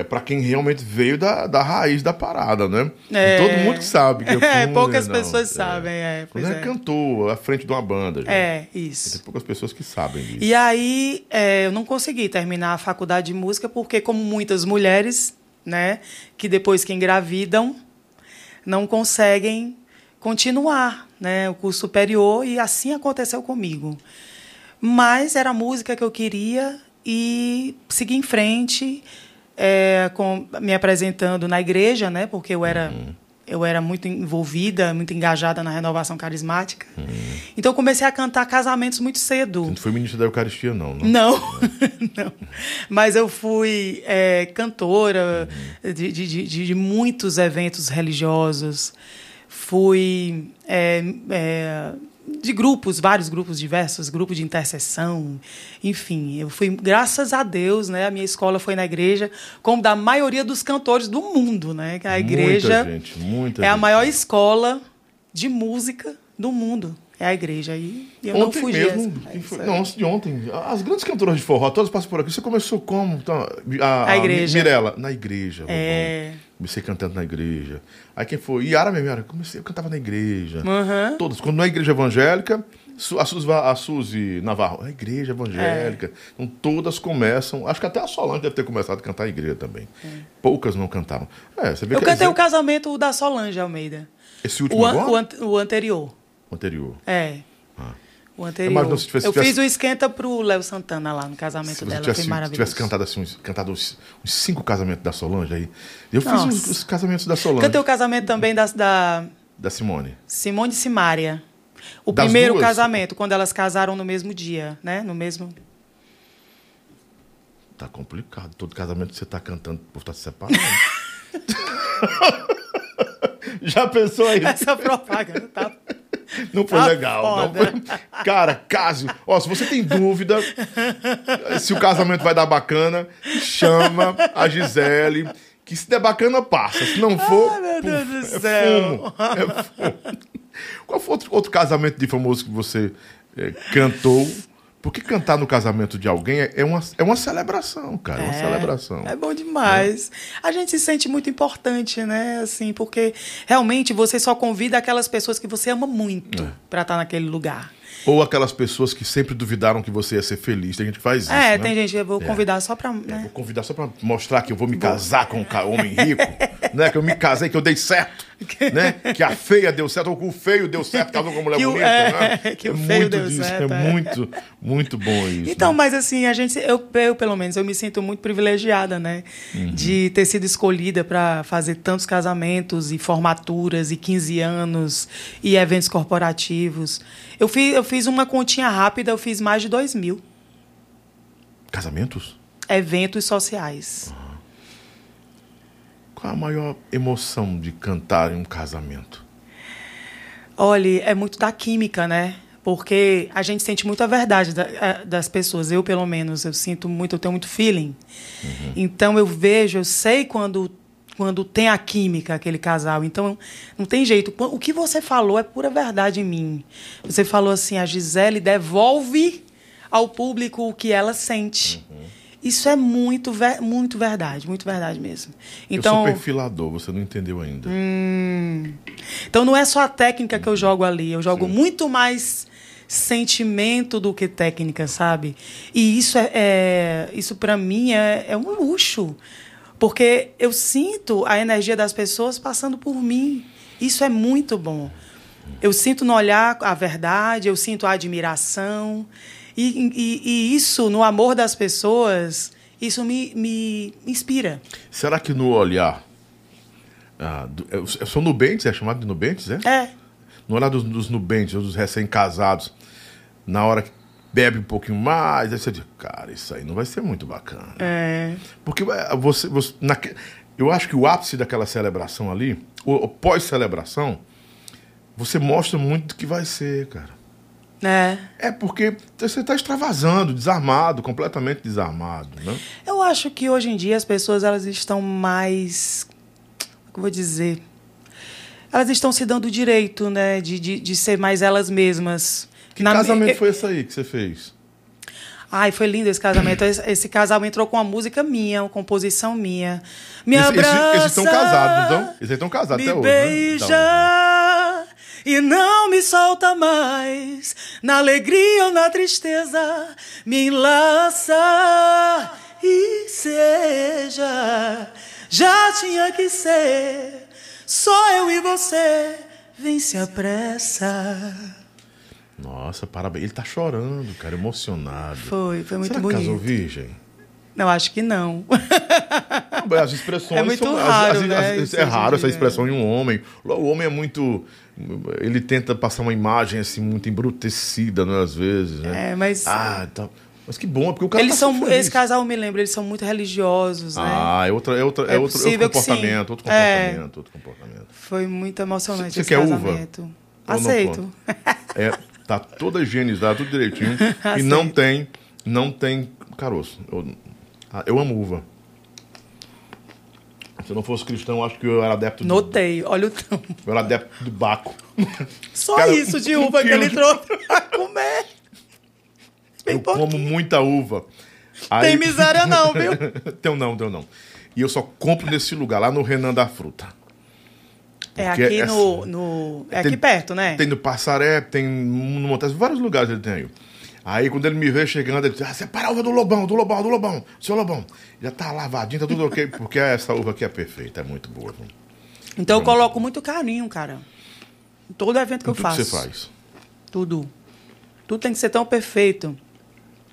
é para quem realmente veio da, da raiz da parada, né? É... Todo mundo sabe que é crooner, É, poucas não. pessoas sabem, é. Quando é, cantor à frente de uma banda. Gente. É, isso. Tem poucas pessoas que sabem disso. E aí, é, eu não consegui terminar a faculdade de música porque, como muitas mulheres, né, que depois que engravidam não conseguem continuar né, o curso superior, e assim aconteceu comigo. Mas era a música que eu queria e segui em frente, é, com, me apresentando na igreja, né, porque eu era. Uhum eu era muito envolvida, muito engajada na renovação carismática. Uhum. Então eu comecei a cantar casamentos muito cedo. Você não foi ministra da Eucaristia, não, né? Não, não. Mas eu fui é, cantora uhum. de, de, de, de, muitos eventos religiosos. Fui é, é, de grupos, vários grupos diversos, grupo de intercessão, enfim, eu fui, graças a Deus, né, a minha escola foi na igreja, como da maioria dos cantores do mundo, né, que a igreja muita gente, muita é gente. a maior escola de música do mundo. É a igreja. E eu ontem não fugi. Mesmo, essa, não, antes de ontem. As grandes cantoras de forró, todas passam por aqui. Você começou como? Então, a, a, igreja. Mirella, na igreja. É. Comecei cantando na igreja. Aí quem foi? Yara mesmo, Yara. Comecei, eu cantava na igreja. Uhum. Todas. Quando não é igreja evangélica, a Suzy, a Suzy Navarro, a igreja evangélica. É. Então todas começam. Acho que até a Solange deve ter começado a cantar a igreja também. É. Poucas não cantavam. É, você vê eu que cantei o casamento da Solange Almeida. Esse último o, agora? O, an o anterior. O anterior. É. O anterior. se tivesse, eu tivesse... fiz o esquenta pro Léo Santana lá no casamento se dela. Tivesse, foi maravilhoso. tivesse cantado assim, uns, cantado uns, uns, cinco casamentos da Solange aí. Eu Nossa. fiz os, os, casamentos da Solange. Cantei o casamento também da, da. Da Simone. Simone e Simária. O Das primeiro duas? casamento, quando elas casaram no mesmo dia, né? No mesmo. Tá complicado. Todo casamento você tá cantando, o povo tá se separando. Já pensou aí? Essa propaganda tá. Não foi Tá legal. Não foi... Cara, Cásio, ó, se você tem dúvida se o casamento vai dar bacana, chama a Gisele, que se der bacana, passa. Se não for. Ai, meu Deus do é céu. fumo, é fumo. Qual foi outro, outro casamento de famoso que você eh, cantou? Porque cantar no casamento de alguém é, é uma, é uma celebração, cara. É uma celebração. É bom demais. A gente se sente muito importante, né? Assim, porque realmente você só convida aquelas pessoas que você ama muito É. pra estar naquele lugar. Ou aquelas pessoas que sempre duvidaram que você ia ser feliz. Tem gente que faz isso. é, né? tem gente que eu vou convidar só pra. É, Né? vou convidar só pra mostrar que eu vou me casar com um homem rico, né? Que eu me casei, que eu dei certo, né? Que a feia deu certo, ou que o feio deu certo, casou com uma mulher Que o- bonita, é, né? que o é feio muito deu disso, certo, é, é. muito, muito bom isso. Então, né? mas assim, a gente, eu, eu pelo menos, eu me sinto muito privilegiada, né? Uhum. De ter sido escolhida para fazer tantos casamentos e formaturas e 15 anos e eventos corporativos. Eu fiz, eu fiz uma continha rápida, eu fiz mais de 2 mil Casamentos? eventos sociais. Qual a maior emoção de cantar em um casamento? Olha, é muito da química, né? Porque a gente sente muito a verdade da- das pessoas. Eu, pelo menos, eu sinto muito, eu tenho muito feeling. Então eu vejo, eu sei quando quando tem a química aquele casal. Então não tem jeito. O que você falou é pura verdade em mim. Você falou assim, a Gisele devolve ao público o que ela sente. Isso é muito, muito verdade, muito verdade mesmo. eu Então, sou perfilador, você não entendeu ainda. Hum. Então não é só a técnica que eu jogo ali, eu jogo muito mais sentimento do que técnica, sabe? E isso é, é- isso para mim é, é um luxo, porque eu sinto a energia das pessoas passando por mim. Isso é muito bom. Eu sinto no olhar a verdade, eu sinto a admiração. E, e- e isso, no amor das pessoas, isso me, me inspira. Será que no olhar. ah, do- é- são nubentes, é chamado de nubentes, é? É. No olhar dos, dos nubentes, dos recém-casados, na hora que bebe um pouquinho mais, aí você diz, cara, isso aí não vai ser muito bacana. É. Porque é, você, você naque- eu acho que o ápice daquela celebração ali, o, o pós-celebração, você mostra muito do que vai ser, cara. É. É porque você está extravasando, desarmado, completamente desarmado, né? Eu acho que hoje em dia as pessoas elas estão mais. Como é que eu vou dizer? Elas estão se dando o direito, né? De, de, de ser mais elas mesmas. Que Na- casamento foi esse aí que você fez? Ai, foi lindo esse casamento. Esse, esse casamento entrou com uma música minha, uma composição minha. Me Esse- esse- abraça. Esses estão casados? Esses aí estão casados até hoje. né? beija Então, e não me solta mais. Na alegria ou na tristeza, me enlaça e seja. Já tinha que ser, só eu e você vem se apressa. Nossa, parabéns. Ele tá chorando, cara, emocionado. Foi, foi muito Será que bonito. casou virgem? Não, acho que não. As expressões É muito são, as- raro, as- né, as- é raro essa expressão em um homem. O homem é muito. Ele tenta passar uma imagem assim muito embrutecida, né, às vezes, né? É, mas Ah, tá. Mas que bom, porque o cara eles tá são, esse casal me lembra, eles são muito religiosos, né? Ah, é outra, é outra, é É outro, é outro comportamento, outro É. comportamento, outro comportamento. Foi muito emocionante Você quer uva? casamento. Não Aceito. É, tá toda higienizada, tudo direitinho. e não tem, não tem caroço. Eu, ah, eu amo uva. Se eu não fosse cristão, eu acho que eu era adepto do, Notei, olha o tampo. eu era adepto do Baco. Só Cara, isso de um uva que quilo ele trouxe pra comer. Bem Eu como pouquinho. muita uva. Tem miséria não, viu? Teu não, teu não. E eu só compro nesse lugar, lá no Renan da Fruta. É Porque aqui essa- no, no- É aqui Tem- perto, né? Tem no Passaré, tem no Montes, vários lugares ele tem aí. Aí quando ele me vê chegando, ele diz, ah, separa a uva do Lobão, do Lobão, do Lobão, seu Lobão. Já tá lavadinho, tá tudo ok, porque essa uva aqui é perfeita, é muito boa. viu? Então eu coloco muito carinho, cara. Em todo evento que eu Tudo faço. que você faz. Tudo. Tudo tem que ser tão perfeito.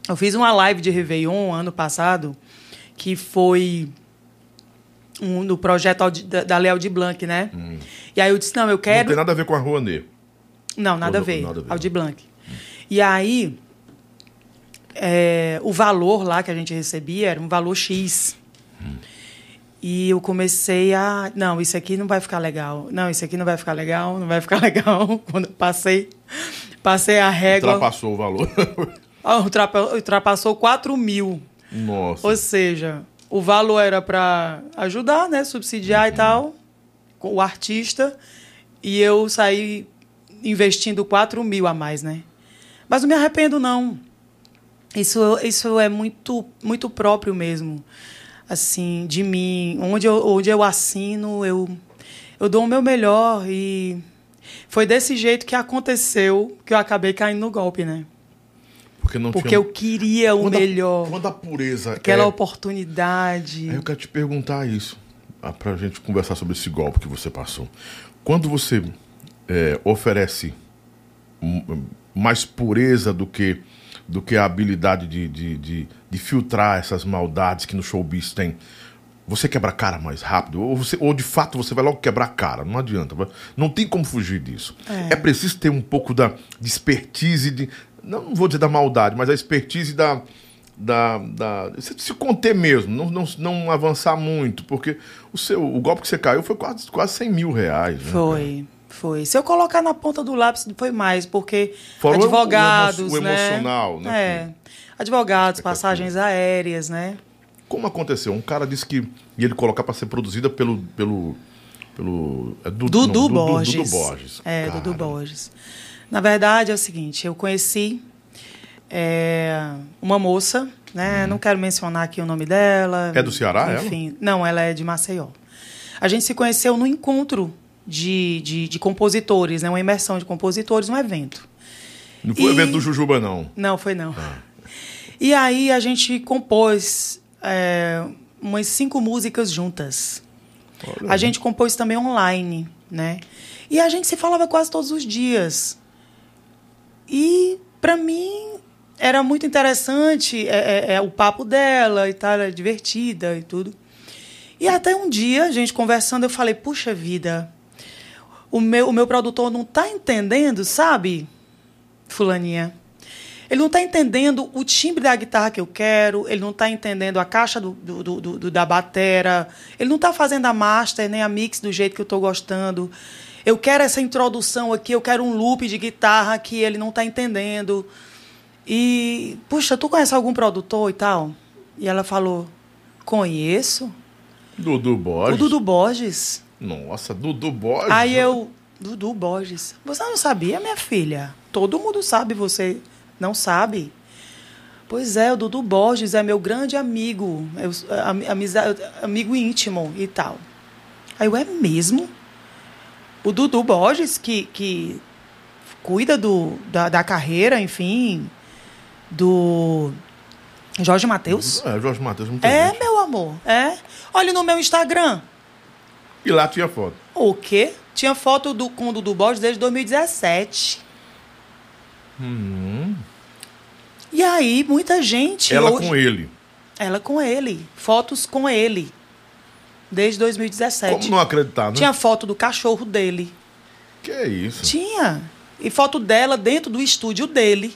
Eu fiz uma live de Réveillon ano passado, que foi um, no projeto da, da Léo de Blanc, né? E aí eu disse, não, eu Não quero... tem nada a ver com a Rouanet. Não, nada a Não, ver. nada a ver. Aldir Blanc. E aí, é, o valor lá que a gente recebia era um valor X. E eu comecei a. Não, isso aqui não vai ficar legal. Não, isso aqui não vai ficar legal, não vai ficar legal. Quando eu passei, passei a régua. Ultrapassou o valor. Ah, ultrapa- Ultrapassou 4 mil. Nossa. Ou seja, o valor era para ajudar, né? Subsidiar e tal, com o artista. E eu saí investindo 4 mil a mais, né? Mas não me arrependo, não. Isso, isso é muito, muito próprio mesmo. Assim, de mim. Onde eu, onde eu assino, eu, eu dou o meu melhor. E foi desse jeito que aconteceu que eu acabei caindo no golpe, né? Porque não Porque tinha... eu queria o Quando a- melhor. Quando a pureza Aquela é... oportunidade. Aí eu quero te perguntar isso, ah, pra gente conversar sobre esse golpe que você passou. Quando você é, oferece mais pureza do que, do que a habilidade de, de, de, de filtrar essas maldades que no showbiz tem, você quebra a cara mais rápido? Ou, você, ou de fato você vai logo quebrar a cara? Não adianta. Não tem como fugir disso. É, preciso ter um pouco da de expertise, de, não, não vou dizer da maldade, mas a expertise da. Da, da, se, conter mesmo, não, não, não avançar muito, porque o seu o golpe que você caiu foi quase, quase 100 mil reais. Né? Foi, foi. Se eu colocar na ponta do lápis, foi mais, porque Fora advogados, o emo- o né? emocional, né, É. Advogados, passagens aéreas, né? Como aconteceu? Um cara disse que ia ele colocar para ser produzida pelo. pelo, pelo é Du- Dudu não, Borges. Dudu Borges. É, Cara, Dudu Borges. Na verdade, é o seguinte, eu conheci é, uma moça, né? Não quero mencionar aqui o nome dela. É do Ceará, ela? Enfim, não, ela é de Maceió. A gente se conheceu no encontro de, de, de compositores, né? Uma imersão de compositores, um evento. Não foi o E- evento do Jujuba, não. Não, foi não. E aí a gente compôs é, umas cinco músicas juntas. Olha A gente compôs também online, né? E a gente se falava quase todos os dias. E para mim era muito interessante é, é, é, o papo dela e tal, era divertida e tudo. E até um dia, a gente conversando, eu falei, puxa vida, o meu, o meu produtor não tá entendendo, sabe, fulaninha? Ele não está entendendo o timbre da guitarra que eu quero, ele não está entendendo a caixa do, do, do- do- da batera, ele não está fazendo a master nem a mix do jeito que eu estou gostando. Eu quero essa introdução aqui, eu quero um loop de guitarra que ele não está entendendo. E, puxa, tu conhece algum produtor e tal? E ela falou, conheço. Dudu Borges. O Dudu Borges. Nossa, Dudu Borges. Aí eu, Dudu Borges, você não sabia, minha filha? Todo mundo sabe, você não sabe? Pois é, o Dudu Borges é meu grande amigo, eu, am- amiza- amigo íntimo e tal. Aí eu, é mesmo? O Dudu Borges, que, que cuida do, da, da carreira, enfim, do Jorge Matheus? É, Jorge Matheus, É, gente. meu amor, é. Olha no meu Instagram. E lá tinha foto. O quê? Tinha foto do, com o Dudu Borges desde 2017. Hum. E aí, muita gente. Ela hoje- com ele. Ela com ele. Fotos com ele. Desde 2017. Como não acreditar, né? Tinha foto do cachorro dele. Que é isso? Tinha. E foto dela dentro do estúdio dele.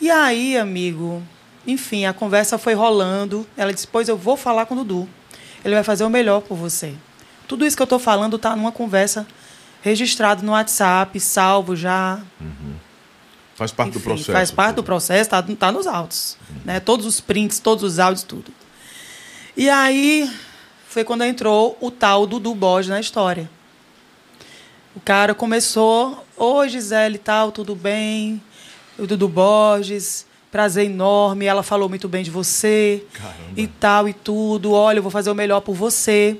E aí, amigo, enfim, a conversa foi rolando. Ela disse: Pois eu vou falar com o Dudu. Ele vai fazer o melhor por você. Tudo isso que eu tô falando tá numa conversa registrado no WhatsApp, salvo já. Faz parte do Enfim, processo. Faz parte do processo, tá, tá nos autos. Né? Todos os prints, todos os áudios, tudo. E aí foi quando entrou o tal Dudu Borges na história. O cara começou, oi Gisele e tal, tudo bem? O Dudu Borges, prazer enorme, ela falou muito bem de você Caramba. e tal e tudo. Olha, eu vou fazer o melhor por você.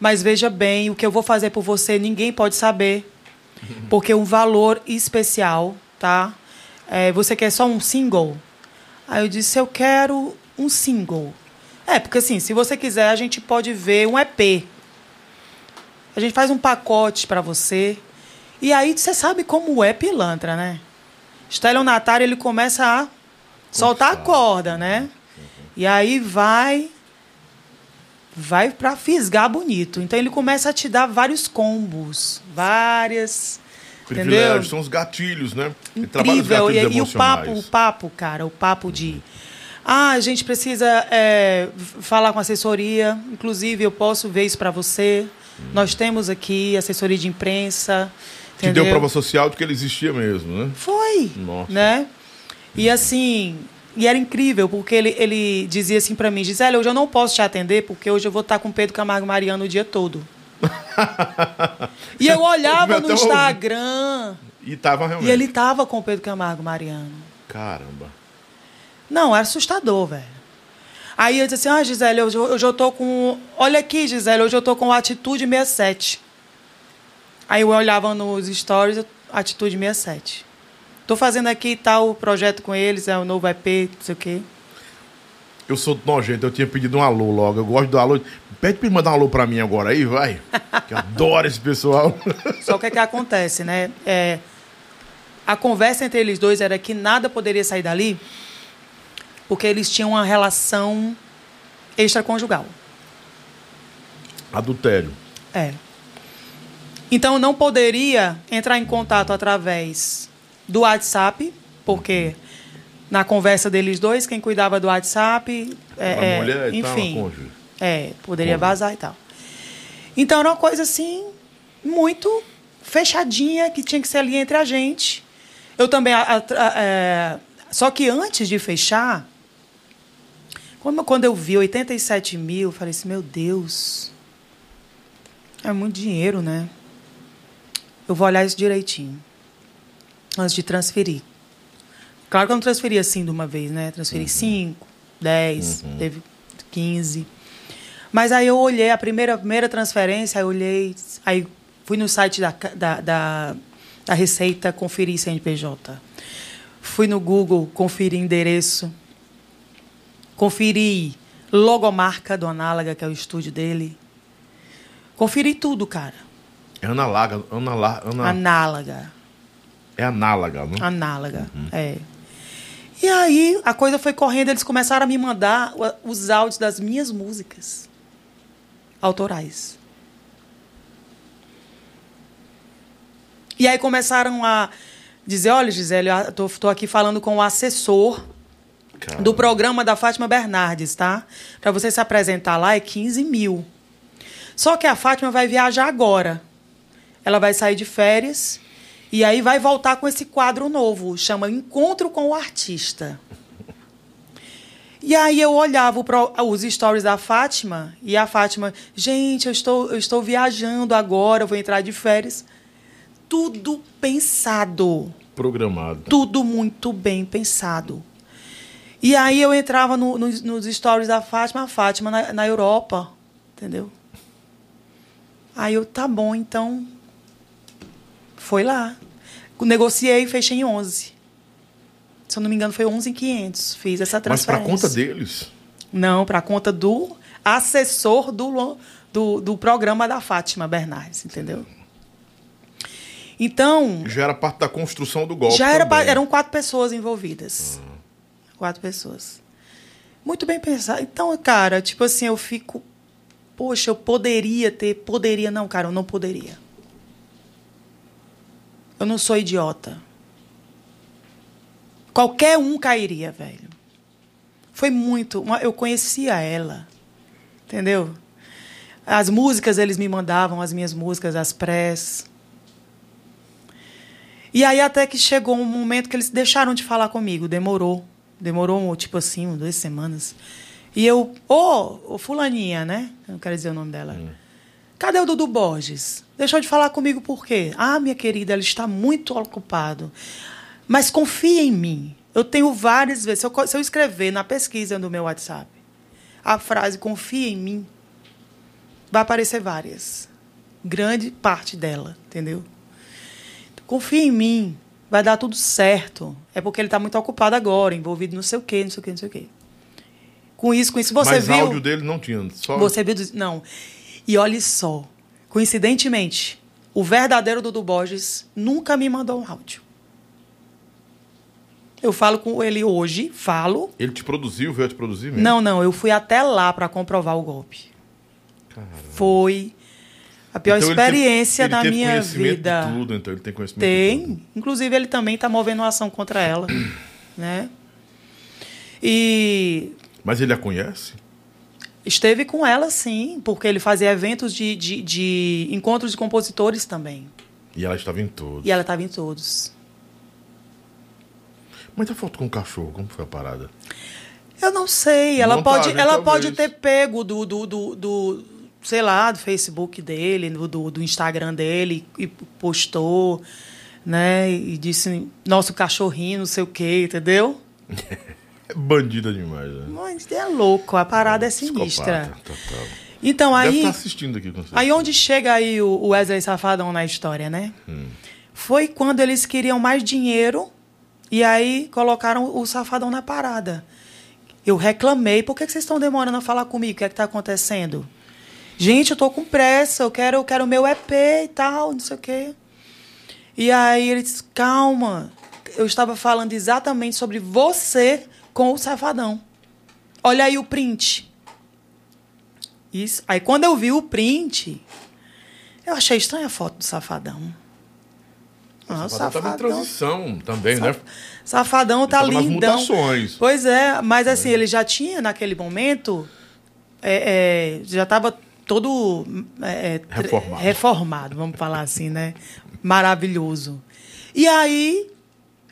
Mas veja bem, o que eu vou fazer por você ninguém pode saber. Porque um valor especial, tá? É, você quer só um single? Aí eu disse, eu quero um single. É, porque assim, se você quiser, a gente pode ver um EP. A gente faz um pacote para você. E aí você sabe como é pilantra, né? Estelionatário, ele começa a soltar a corda, né? E aí vai vai para fisgar bonito. Então ele começa a te dar vários combos, várias Privilégios, entendeu? são os gatilhos, né? Incrível. E, e o papo, o papo, cara, o papo de. Ah, a gente precisa é, falar com assessoria. Inclusive, eu posso ver isso para você. Nós temos aqui assessoria de imprensa. Te deu entendeu? prova social de que ele existia mesmo, né? Foi. Nossa. Né? E assim, e era incrível, porque ele, ele dizia assim para mim, Gisele, hoje eu não posso te atender, porque hoje eu vou estar com Pedro Camargo Mariano o dia todo. e eu olhava Eu no. Instagram E tava realmente. e ele tava com o Pedro Camargo Mariano. Caramba. Não, era assustador, velho. Aí eu disse assim, ah, Gisele, hoje, eu- hoje eu tô com... Olha aqui, Gisele, hoje eu tô com Atitude 67. Aí eu olhava nos stories, Atitude 67. Tô fazendo aqui tal projeto com eles, é o novo EP, não sei o quê. Eu sou nojento, eu tinha pedido um alô logo. Eu gosto do alô. Pede pra ele mandar um alô pra mim agora aí, vai. Que adoro esse pessoal. Só que o que acontece, né? É, a conversa entre eles dois era que nada poderia sair dali porque eles tinham uma relação extraconjugal. Adultério. É. Então não poderia entrar em contato através do WhatsApp, porque na conversa deles dois, quem cuidava do WhatsApp, é, a é, mulher e tal, enfim, a cônjuge. é, poderia Cônjuge. vazar e tal. Então era uma coisa assim muito fechadinha que tinha que ser ali entre a gente. Eu também a- a- é, só que antes de fechar, quando, quando eu vi 87 mil, eu falei assim, meu Deus, é muito dinheiro, né? Eu vou olhar isso direitinho. Antes de transferir. Claro que eu não transferi assim de uma vez, né? Transferi 5, 10, teve 15. Mas aí eu olhei, a primeira, primeira transferência, aí eu olhei, aí fui no site da, da, da, da Receita, conferi CNPJ. Fui no Google, conferi endereço. Conferi logomarca do Análaga, que é o estúdio dele. Conferi tudo, cara. É análaga. Anala, ana, Análaga. É análaga, né? Análaga, é. E aí a coisa foi correndo, eles começaram a me mandar os áudios das minhas músicas autorais. E aí começaram a dizer, olha, Gisele, eu tô, tô aqui falando com o assessor Cara, do programa da Fátima Bernardes, tá? Para você se apresentar lá é 15 mil. Só que a Fátima vai viajar agora. Ela vai sair de férias e aí vai voltar com esse quadro novo, chama Encontro com o Artista. E aí eu olhava pro- os stories da Fátima e a Fátima, gente, eu estou, eu estou viajando agora, eu vou entrar de férias. Tudo pensado Programado. tudo muito bem pensado. E aí eu entrava no- nos, nos stories da Fátima, a Fátima na, na Europa, entendeu? Aí eu, tá bom, então. Foi lá. Negociei e fechei em 11. Se eu não me engano, foi 11,500. Fiz essa Mas transferência. pra conta deles. Não, para conta do assessor do, do, do programa da Fátima Bernardes, entendeu? Então. Já era parte da construção do golpe. Já era, eram quatro pessoas envolvidas. Quatro pessoas. Muito bem pensado. Então, cara, tipo assim, eu fico. Poxa, eu poderia ter. Poderia, não, cara, eu não poderia. Eu não sou idiota. Qualquer um cairia, velho. Foi muito. Eu conhecia ela. Entendeu? As músicas eles me mandavam, as minhas músicas, as press. E aí até que chegou um momento que eles deixaram de falar comigo. Demorou. Demorou, tipo assim, umas duas semanas. E eu, ô, ô fulaninha, né? Eu não quero dizer o nome dela. Cadê o Dudu Borges? Deixou de falar comigo por quê? Ah, minha querida, ele está muito ocupado. Mas confia em mim. Eu tenho várias vezes. Se eu, se eu escrever na pesquisa do meu WhatsApp a frase confia em mim, vai aparecer várias. Grande parte dela, entendeu? Confia em mim, vai dar tudo certo. É porque ele está muito ocupado agora, envolvido não sei o quê, não sei o quê, não sei o quê. Com isso, com isso, você Mas viu. áudio dele não tinha. Só... Você viu. Não. E olhe só. Coincidentemente, o verdadeiro Dudu Borges nunca me mandou um áudio. Eu falo com ele hoje, falo. Ele te produziu, veio te produzir mesmo? Não, não, eu fui até lá para comprovar o golpe. Caramba. Foi a pior Então ele teve- experiência ele da teve minha vida. De tudo, então ele tem conhecimento. Tem. Inclusive, ele também está movendo uma ação contra ela. né? E Mas ele a conhece? Esteve com ela, sim, porque ele fazia eventos de, de, de encontros de compositores também. E ela estava em todos. E ela estava em todos. Mas a foto com o cachorro, como foi a parada? Eu não sei. Ela Montagem, pode, ela talvez. pode ter pego do, do, do, do, sei lá, do Facebook dele, do, do, do Instagram dele e postou, né? E disse nosso cachorrinho, não sei o quê, entendeu? É bandida demais, né? Mas é louco, a parada é sinistra. Psicopata, total. Então Deve aí, estar assistindo aqui com aí onde chega aí o Wesley Safadão na história, né? Foi quando eles queriam mais dinheiro e aí colocaram o Safadão na parada. Eu reclamei, por que vocês estão demorando a falar comigo? O que é que está acontecendo? Gente, eu tô com pressa, eu quero, eu quero meu EP e tal, não sei o quê. E aí ele disse, calma, eu estava falando exatamente sobre você com o Safadão. Olha aí o print. Isso. Aí quando eu vi o print, eu achei estranha a foto do Safadão. Ah, o Safadão estava em Safadão. transição também, né? Safadão tá Ele tava nas lindão. mutações. Pois é, mas assim, ele já tinha naquele momento. é, é, já estava todo é, é, Reformado. reformado, vamos falar assim, né? Maravilhoso. E aí,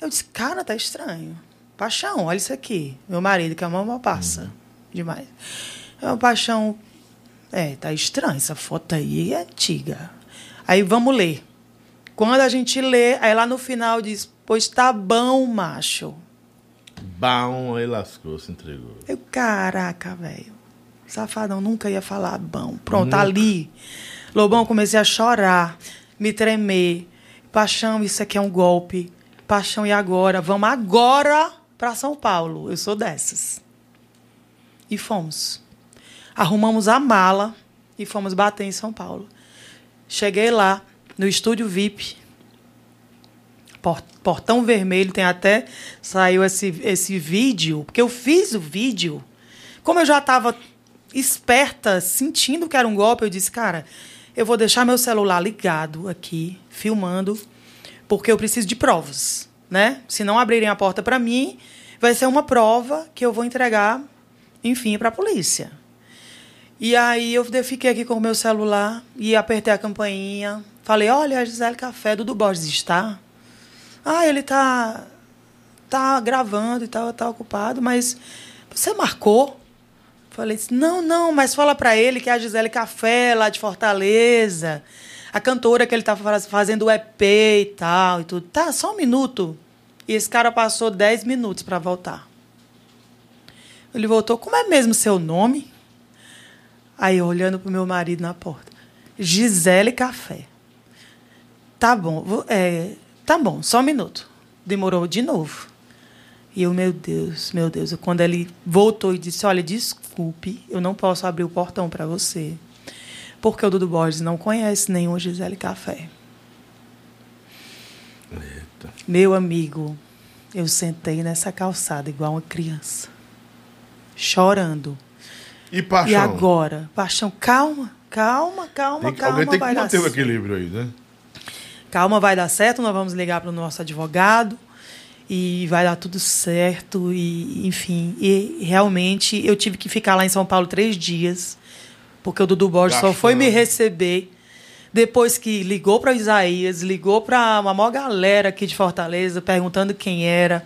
eu disse, cara, tá estranho. Paixão, olha isso aqui. Meu marido, que é uma passa. Demais. É uma paixão. É, tá estranho. Essa foto aí é antiga. Aí vamos ler. Quando a gente lê, aí lá no final diz, pois tá bom, macho. Bom, aí lascou, se entregou. Eu, caraca, velho. Safadão nunca ia falar bom. Pronto, Nunca. ali. Lobão, comecei a chorar, me tremer. Paixão, isso aqui é um golpe. Paixão, e agora? Vamos agora para São Paulo. Eu sou dessas. E fomos. Arrumamos a mala e fomos bater em São Paulo. Cheguei lá, no estúdio VIP. Por- Portão Vermelho, tem até. Saiu esse, esse vídeo, porque eu fiz o vídeo. Como eu já estava esperta, sentindo que era um golpe, eu disse, cara, eu vou deixar meu celular ligado aqui, filmando, porque eu preciso de provas, né? Se não abrirem a porta para mim, vai ser uma prova que eu vou entregar, enfim, para a polícia. E aí eu fiquei aqui com o meu celular e apertei a campainha. Falei, olha, a Gisele Café, Dudu Borges está? Ah, ele tá, tá gravando e tal, tá ocupado, mas você marcou? Falei, não, não, mas fala pra ele que é a Gisele Café, lá de Fortaleza, a cantora que ele tá faz- fazendo o EP e tal, e tudo. Tá, só um minuto. E esse cara passou 10 minutos para voltar. Ele voltou, como é mesmo seu nome? Aí, olhando pro meu marido na porta. Gisele Café. Tá bom, é, tá bom, só um minuto. Demorou de novo. E eu, meu Deus, meu Deus. Quando ele voltou e disse: Olha, desculpe, eu não posso abrir o portão para você. Porque o Dudu Borges não conhece nenhum Gisele Café. Eita. Meu amigo, eu sentei nessa calçada igual uma criança, chorando. E paixão? E agora? Paixão, calma, calma, calma, Tem que- calma. alguém tem que vai dar manter o certo. equilíbrio aí, né? Calma, vai dar certo. Nós vamos ligar para o nosso advogado e vai dar tudo certo. E, enfim, e realmente eu tive que ficar lá em São Paulo três dias, porque o Dudu Borges só foi me receber depois que ligou para Isaías, ligou para uma maior galera aqui de Fortaleza, perguntando quem era.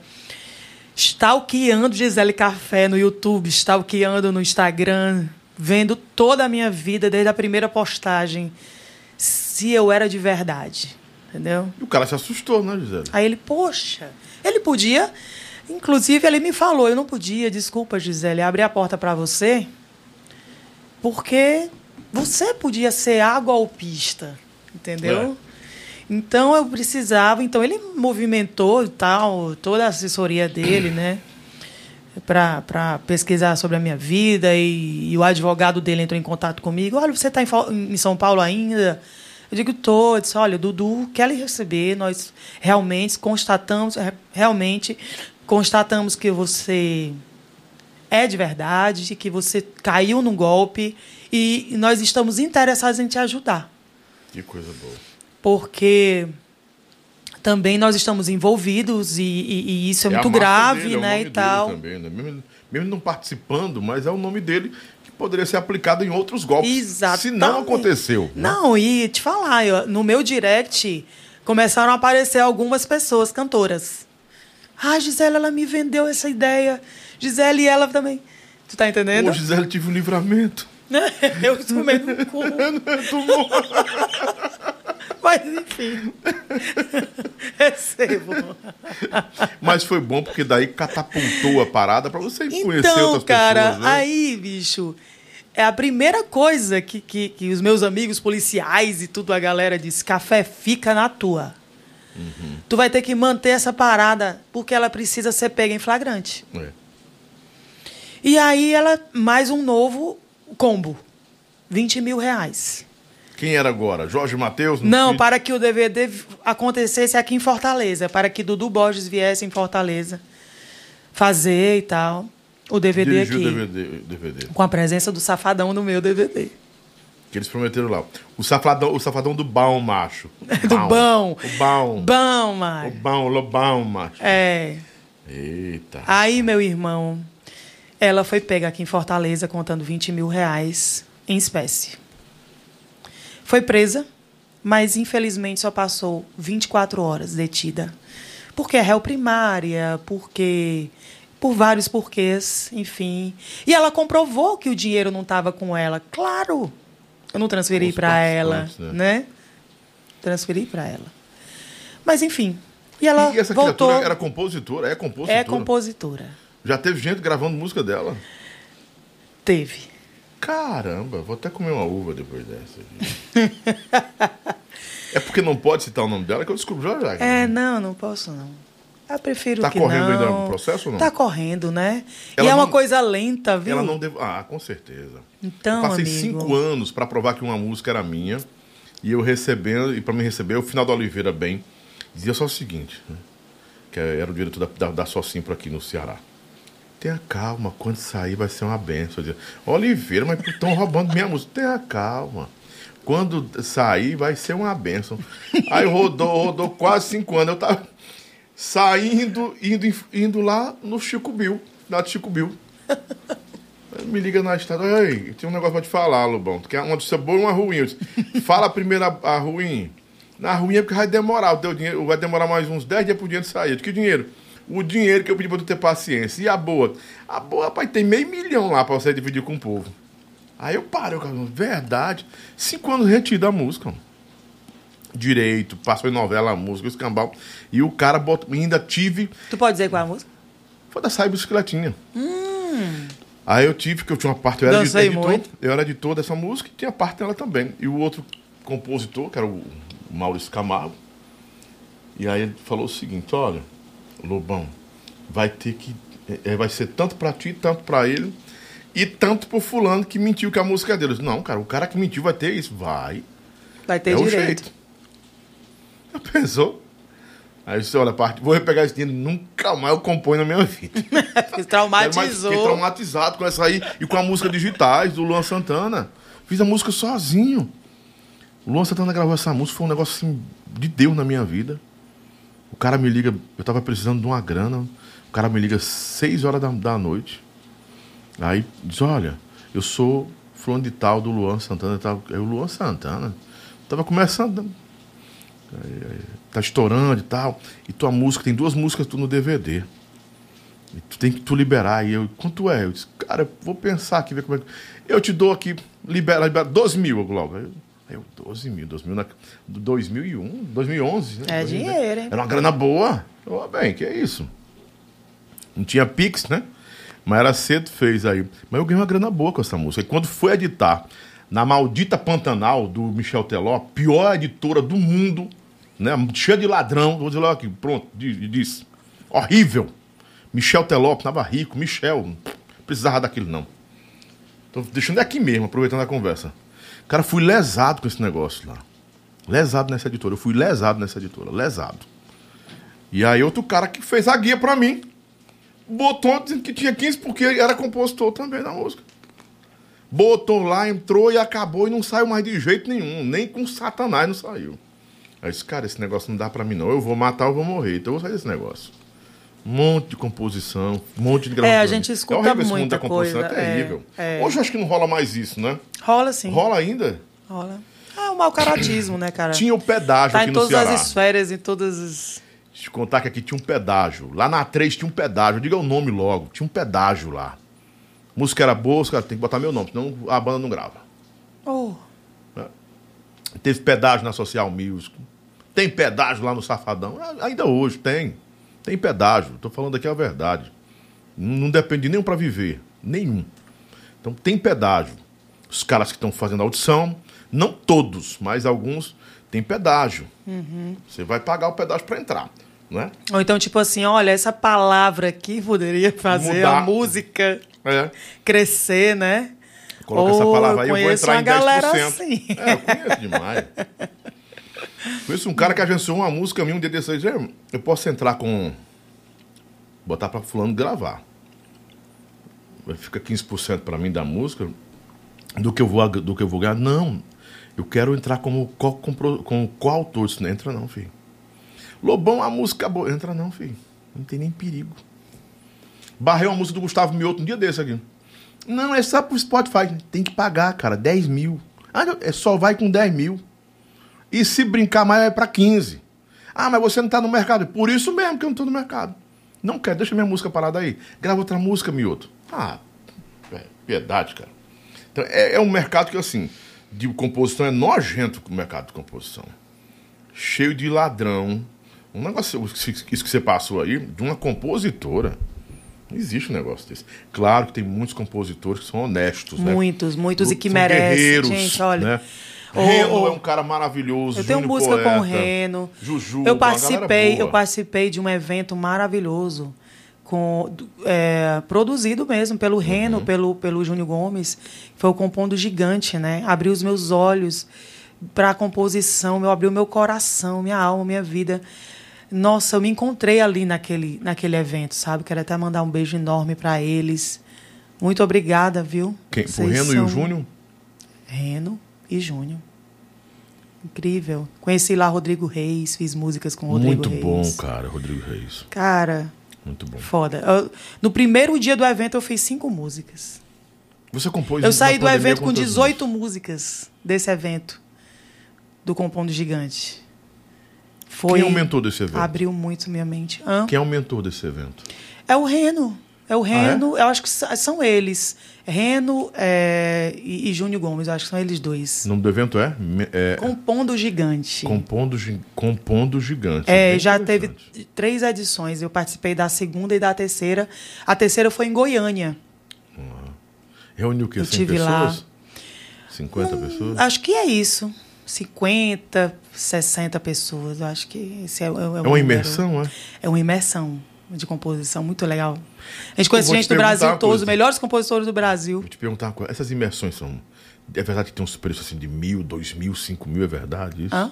Stalkeando Gisele Café no YouTube, stalkeando no Instagram, vendo toda a minha vida desde a primeira postagem, se eu era de verdade. Entendeu? E o cara se assustou, né, Gisele? Aí ele, poxa, ele podia. Inclusive, ele me falou: eu não podia, desculpa, Gisele, abrir a porta para você, porque você podia ser a golpista, entendeu? Então eu precisava. Então ele movimentou tal, toda a assessoria dele, né? Para pesquisar sobre a minha vida e, e o advogado dele entrou em contato comigo. Olha, você está em, em São Paulo ainda? Eu digo, tô. Eu disse, olha, Dudu quer lhe receber. Nós realmente constatamos, re- realmente constatamos que você é de verdade, que você caiu num golpe e nós estamos interessados em te ajudar Que coisa boa. porque também nós estamos envolvidos e, e- e isso é, a muito grave, dele, é o né, nome e dele tal. Também, né? mesmo, mesmo não participando, mas é o nome dele que poderia ser aplicado em outros golpes. Se não Exatamente. aconteceu. né? Não, e te falar, eu- no meu direct começaram a aparecer algumas pessoas cantoras. Ah, Gisele, ela me vendeu essa ideia. Gisele, ela também. Tu tá entendendo? Ô, Gisele, tive um livramento. eu tomei no cu. Tomou. Mas enfim. Recebo. Mas foi bom porque daí catapultou a parada pra você conhecer Então, outras cara, pessoas. Né? aí, bicho, é a primeira coisa que, que, que os meus amigos policiais e tudo a galera disse: café fica na tua. Uhum. Tu vai ter que manter essa parada porque ela precisa ser pega em flagrante. É. E aí ela, mais um novo combo. 20 mil reais. Quem era agora? Jorge Matheus? Não, para que o DVD acontecesse aqui em Fortaleza, para que Dudu Borges viesse em Fortaleza fazer e tal. O DVD Dirigiu aqui. o DVD, DVD. Com a presença do Safadão no meu DVD. Que eles prometeram lá. O safadão, o safadão do bão, macho. Do bão. O bão. Bom, O Mário. bão, o lobão, macho. É. Eita. Aí, meu irmão, ela foi pega aqui em Fortaleza contando 20 mil reais em espécie. Foi presa, mas infelizmente só passou 24 horas detida. Porque é réu primária, porque. Por vários porquês, enfim. E ela comprovou que o dinheiro não estava com ela. Claro! Eu não transferi para ela, participantes, né? Transferi para ela. Mas, enfim. E ela e essa voltou. criatura era compositora? É compositora? É compositora. Já teve gente gravando música dela? Teve. Caramba, vou até comer uma uva depois dessa. é porque não pode citar o nome dela que eu descubro já já. É, não, não posso não. Eu prefiro Tá que correndo não. ainda o processo ou não? Tá correndo, né? Ela e é uma não- coisa lenta, viu? Ela não deve. Ah, com certeza. Então, eu passei amigo. cinco anos para provar que uma música era minha. E eu recebendo, e para me receber, o final da Oliveira bem, dizia só o seguinte, né? que era o diretor da, da, da Socimpro aqui no Ceará. Tenha calma, quando sair vai ser uma benção. Eu dizia, Oliveira, mas estão roubando minha música. Tenha calma. Quando sair vai ser uma benção. Aí rodou, rodou quase cinco anos. Eu tava saindo, indo, indo lá no Chico Bill, lá do Chico Bill. Me liga na estrada, ei, tem um negócio pra te falar, Lobão. Tu quer uma notícia boa e uma ruim? Eu disse, Fala primeiro a, a ruim. Na ruim é porque vai demorar, o teu dinheiro vai demorar mais uns 10 dias pro dinheiro sair. Eu disse, que dinheiro? O dinheiro que eu pedi pra tu ter paciência. E a boa? A boa, rapaz, tem meio milhão lá pra você dividir com o povo. Aí eu paro, eu falo, verdade. Cinco anos retido a música. mano. Direito, passou em novela música, escambau. E o cara botou, ainda tive Tu pode dizer qual é a música? foi da Sai Bicicletinha. Aí eu tive, que eu tinha uma parte, eu era Dancei editor, muito. eu era editor dessa música e tinha parte dela também. E o outro compositor, que era o Maurício Camargo, e aí ele falou o seguinte, olha, Lobão, vai ter que. eh, vai ser tanto pra ti, tanto pra ele, E tanto pro fulano que mentiu que a música é dele. Eu disse, Não, cara, o cara que mentiu vai ter isso. Vai. Vai ter é o direito. jeito. Já pensou? Aí eu disse, olha, parte, vou pegar esse dinheiro, nunca mais eu componho na minha vida. Traumatizou. Fiquei traumatizado com essa aí e com a música Digitais do Luan Santana. Fiz a música sozinho. O Luan Santana gravou essa música, foi um negócio assim de Deus na minha vida. O cara me liga, eu tava precisando de uma grana. O cara me liga às 6 horas da, da noite. Aí diz: Olha, eu sou fulano de tal do Luan Santana e tal. Aí o Luan Santana tava começando. Tá estourando e tal. E tua música, tem duas músicas tu no DVD. E tu tem que tu liberar. E eu, quanto é? Eu disse, cara, vou pensar aqui, ver como é que. Eu te dou aqui, libera, libera 12 mil logo. Aí eu, aí eu 12 mil, 12 mil na, 2001, 2011, né? É dinheiro, hein? Era uma grana boa. Eu, bem, que é isso? Não tinha Pix, né? Mas era cedo, fez aí. Mas eu ganhei uma grana boa com essa música. E quando foi editar na maldita Pantanal do Michel Teló, pior editora do mundo, né? Cheia de ladrão. Vou dizer logo aqui, pronto, di- disse. Horrível. Michel Teló, tava rico. Michel, não precisava daquilo não. Tô deixando aqui mesmo, aproveitando a conversa. Cara, fui lesado com esse negócio lá. Lesado nessa editora. Eu fui lesado nessa editora. Lesado. E aí outro cara que fez a guia pra mim botou dizendo que tinha 15 porque era compositor também da música. Botou lá, entrou e acabou e não saiu mais de jeito nenhum. Nem com Satanás não saiu. Aí eu disse, cara, esse negócio não dá pra mim não. Eu vou matar, eu vou morrer. Então eu vou sair desse negócio. Um monte de composição, um monte de gravação. É, a gente escuta horrível esse mundo muita da composição, coisa, É terrível. é, é. Hoje eu acho que não rola mais isso, né? Rola sim. Rola ainda? Rola. É o mau caratismo, né, cara? Tinha o pedágio tá aqui em no todas Ceará. as esferas, em todas as. Deixa eu te contar que aqui tinha um pedágio. Lá na 3 tinha um pedágio. Diga o nome logo. Tinha um pedágio lá. música era boa, os caras têm que botar meu nome, senão a banda não grava. Oh, Teve pedágio na Social Music. Tem pedágio lá no Safadão. Ah, Ainda hoje tem. Tem pedágio. Tô falando aqui a verdade. Não depende nenhum para viver. Nenhum. Então tem pedágio. Os caras que estão fazendo audição, não todos, mas alguns, tem pedágio. Você vai pagar o pedágio para entrar. Não é? Ou então, tipo assim, olha, essa palavra aqui poderia fazer Mudar. a música É. crescer, né? Coloca essa Ou palavra aí, eu vou conheço entrar uma em 10%. galera assim. É, eu conheço demais. Conheço um cara que agenciou uma música minha um dia desses aí, "Zé, eu posso entrar com. botar pra fulano gravar. Fica 15% pra mim da música, do que eu vou, do que eu vou ganhar. Não, eu quero entrar como co- compro- com coautor. Isso não entra não, filho. Lobão, a música boa. Entra não, filho. Não tem nem perigo. Barrei uma música do Gustavo Mioto um dia desse aqui. Não, é só pro Spotify. Tem que pagar, cara. 10 mil. Ah, é só vai com 10 mil. E se brincar mais, é pra 15. Ah, mas você não tá no mercado. Por isso mesmo que eu não tô no mercado. Não quer, deixa minha música parada aí. Grava outra música, Mioto. Ah, é, piedade, cara. Então, é, é um mercado que, assim, de composição é nojento o mercado de composição. Cheio de ladrão. Um negócio, isso que você passou aí, de uma compositora. Não existe um negócio desse. Claro que tem muitos compositores que são honestos, né? Muitos, muitos e que merecem. Gente, olha. Né? Reno é um cara maravilhoso. Eu tenho Júnior música com o Poeta, Reno. Juju, eu participei, eu participei de um evento maravilhoso com é, produzido mesmo pelo Reno, Uhum. pelo pelo Júnior Gomes. Foi o Compondo Gigante, né? Abriu os meus olhos para a composição, meu abriu meu coração, minha alma, minha vida. Nossa, eu me encontrei ali naquele naquele evento, sabe? Quero até mandar um beijo enorme para eles. Muito obrigada, viu? Quem? O Vocês Reno e o são- Júnior? Reno e Júnior. Incrível. Conheci lá Rodrigo Reis, fiz músicas com Rodrigo Muito Reis. bom, cara, Rodrigo Reis. Cara, Muito bom. foda. Eu- no primeiro dia do evento eu fiz cinco músicas. Você compôs Eu saí do evento com quantas 18 músicas desse evento do Compondo Gigante. Foi Quem é o mentor desse evento? abriu muito minha mente. Hã? Quem é o mentor desse evento? É o Reno. É o Ah, Reno, eu acho que são eles. Reno é, e, e Júnior Gomes, acho que são eles dois. O nome do evento é, é Compondo Gigante. Compondo, Compondo Gigante. É, já teve três edições. Eu participei da segunda e da terceira. A terceira foi em Goiânia. Reuniu o quê? Eu 100 tive lá. pessoas? 50 pessoas? Acho que é isso. 50, 60 pessoas. Eu acho que esse é, é, É uma imersão, é? É uma imersão. de composição, muito legal. A gente conhece gente do Brasil coisa. os melhores compositores do Brasil. Vou te perguntar uma coisa. Essas imersões são. É verdade que tem uns preços assim de mil, dois mil, cinco mil, é verdade isso? Hã?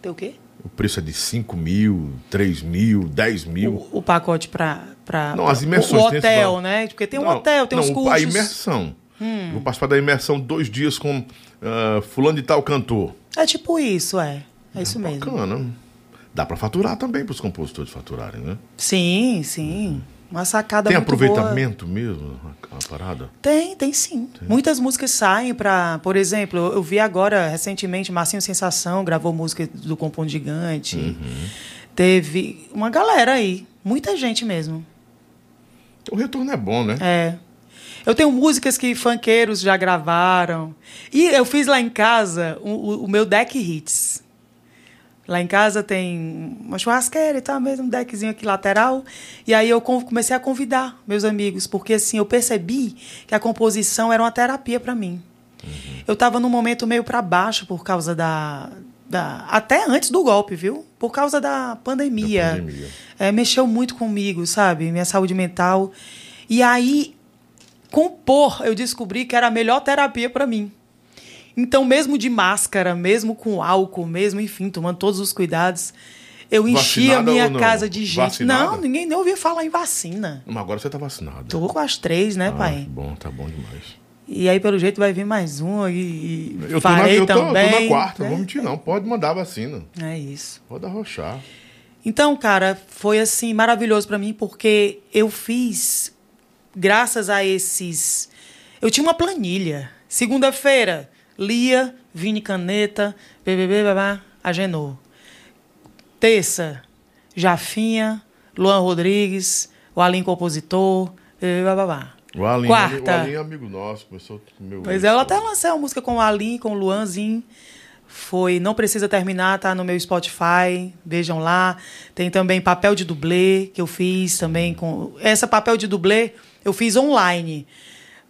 Tem o quê? O preço é de cinco mil, três mil, dez mil. O, o pacote pra, pra. Não, as imersões O, o hotel, esse- né? Porque tem um Não, hotel, tem não, uns o- cursos. A imersão. Vou participar da imersão dois dias com ah, fulano de tal cantor. É tipo isso, é. É isso mesmo. Bacana. Dá pra faturar também para os compositores faturarem, né? Sim, sim. Uma sacada Tem muito boa. aproveitamento mesmo a, parada? Tem, tem sim. Muitas músicas saem para, por exemplo, eu vi agora recentemente Marcinho Sensação gravou música do Compondo Gigante. Uhum. Teve uma galera aí, muita gente mesmo. O retorno é bom, né? É. Eu tenho músicas que funkeiros já gravaram. E eu fiz lá em casa o- o meu deck hits. Lá em casa tem uma churrasqueira e tal, mesmo um deckzinho aqui lateral. E aí eu comecei a convidar meus amigos, porque assim, eu percebi que a composição era uma terapia para mim. Eu estava num momento meio para baixo por causa da, da. Até antes do golpe, viu? Por causa da pandemia. Da pandemia. É, mexeu muito comigo, sabe? Minha saúde mental. E aí, compor, eu descobri que era a melhor terapia para mim. Então, mesmo de máscara, mesmo com álcool, mesmo, enfim, tomando todos os cuidados, eu enchia a minha casa de gente. Vacinada? Não, ninguém nem ouvia falar em vacina. Mas agora você tá vacinado. Tô com as três, né, Ah, pai? bom, tá bom demais. E aí, pelo jeito, vai vir mais um e, Eu tô, na, farei eu tô, eu tô também. na quarta, né? não vou mentir não. Pode mandar a vacina. É isso. Pode arrochar. Então, cara, foi assim maravilhoso pra mim porque eu fiz graças a esses eu tinha uma planilha. Segunda-feira, Lia, Vini Caneta, BBB, babá, Agenor. Terça, Jafinha, Luan Rodrigues, o Alim Compositor, BBB, babá. O Alinho, Quarta. o Alinho é amigo nosso, começou com meu. Pois é, eu até lancei uma música com o Alim, com o Luanzinho. Foi Não Precisa Terminar, tá no meu Spotify. Vejam lá. Tem também papel de dublê, que eu fiz também com. Essa papel de dublê eu fiz online.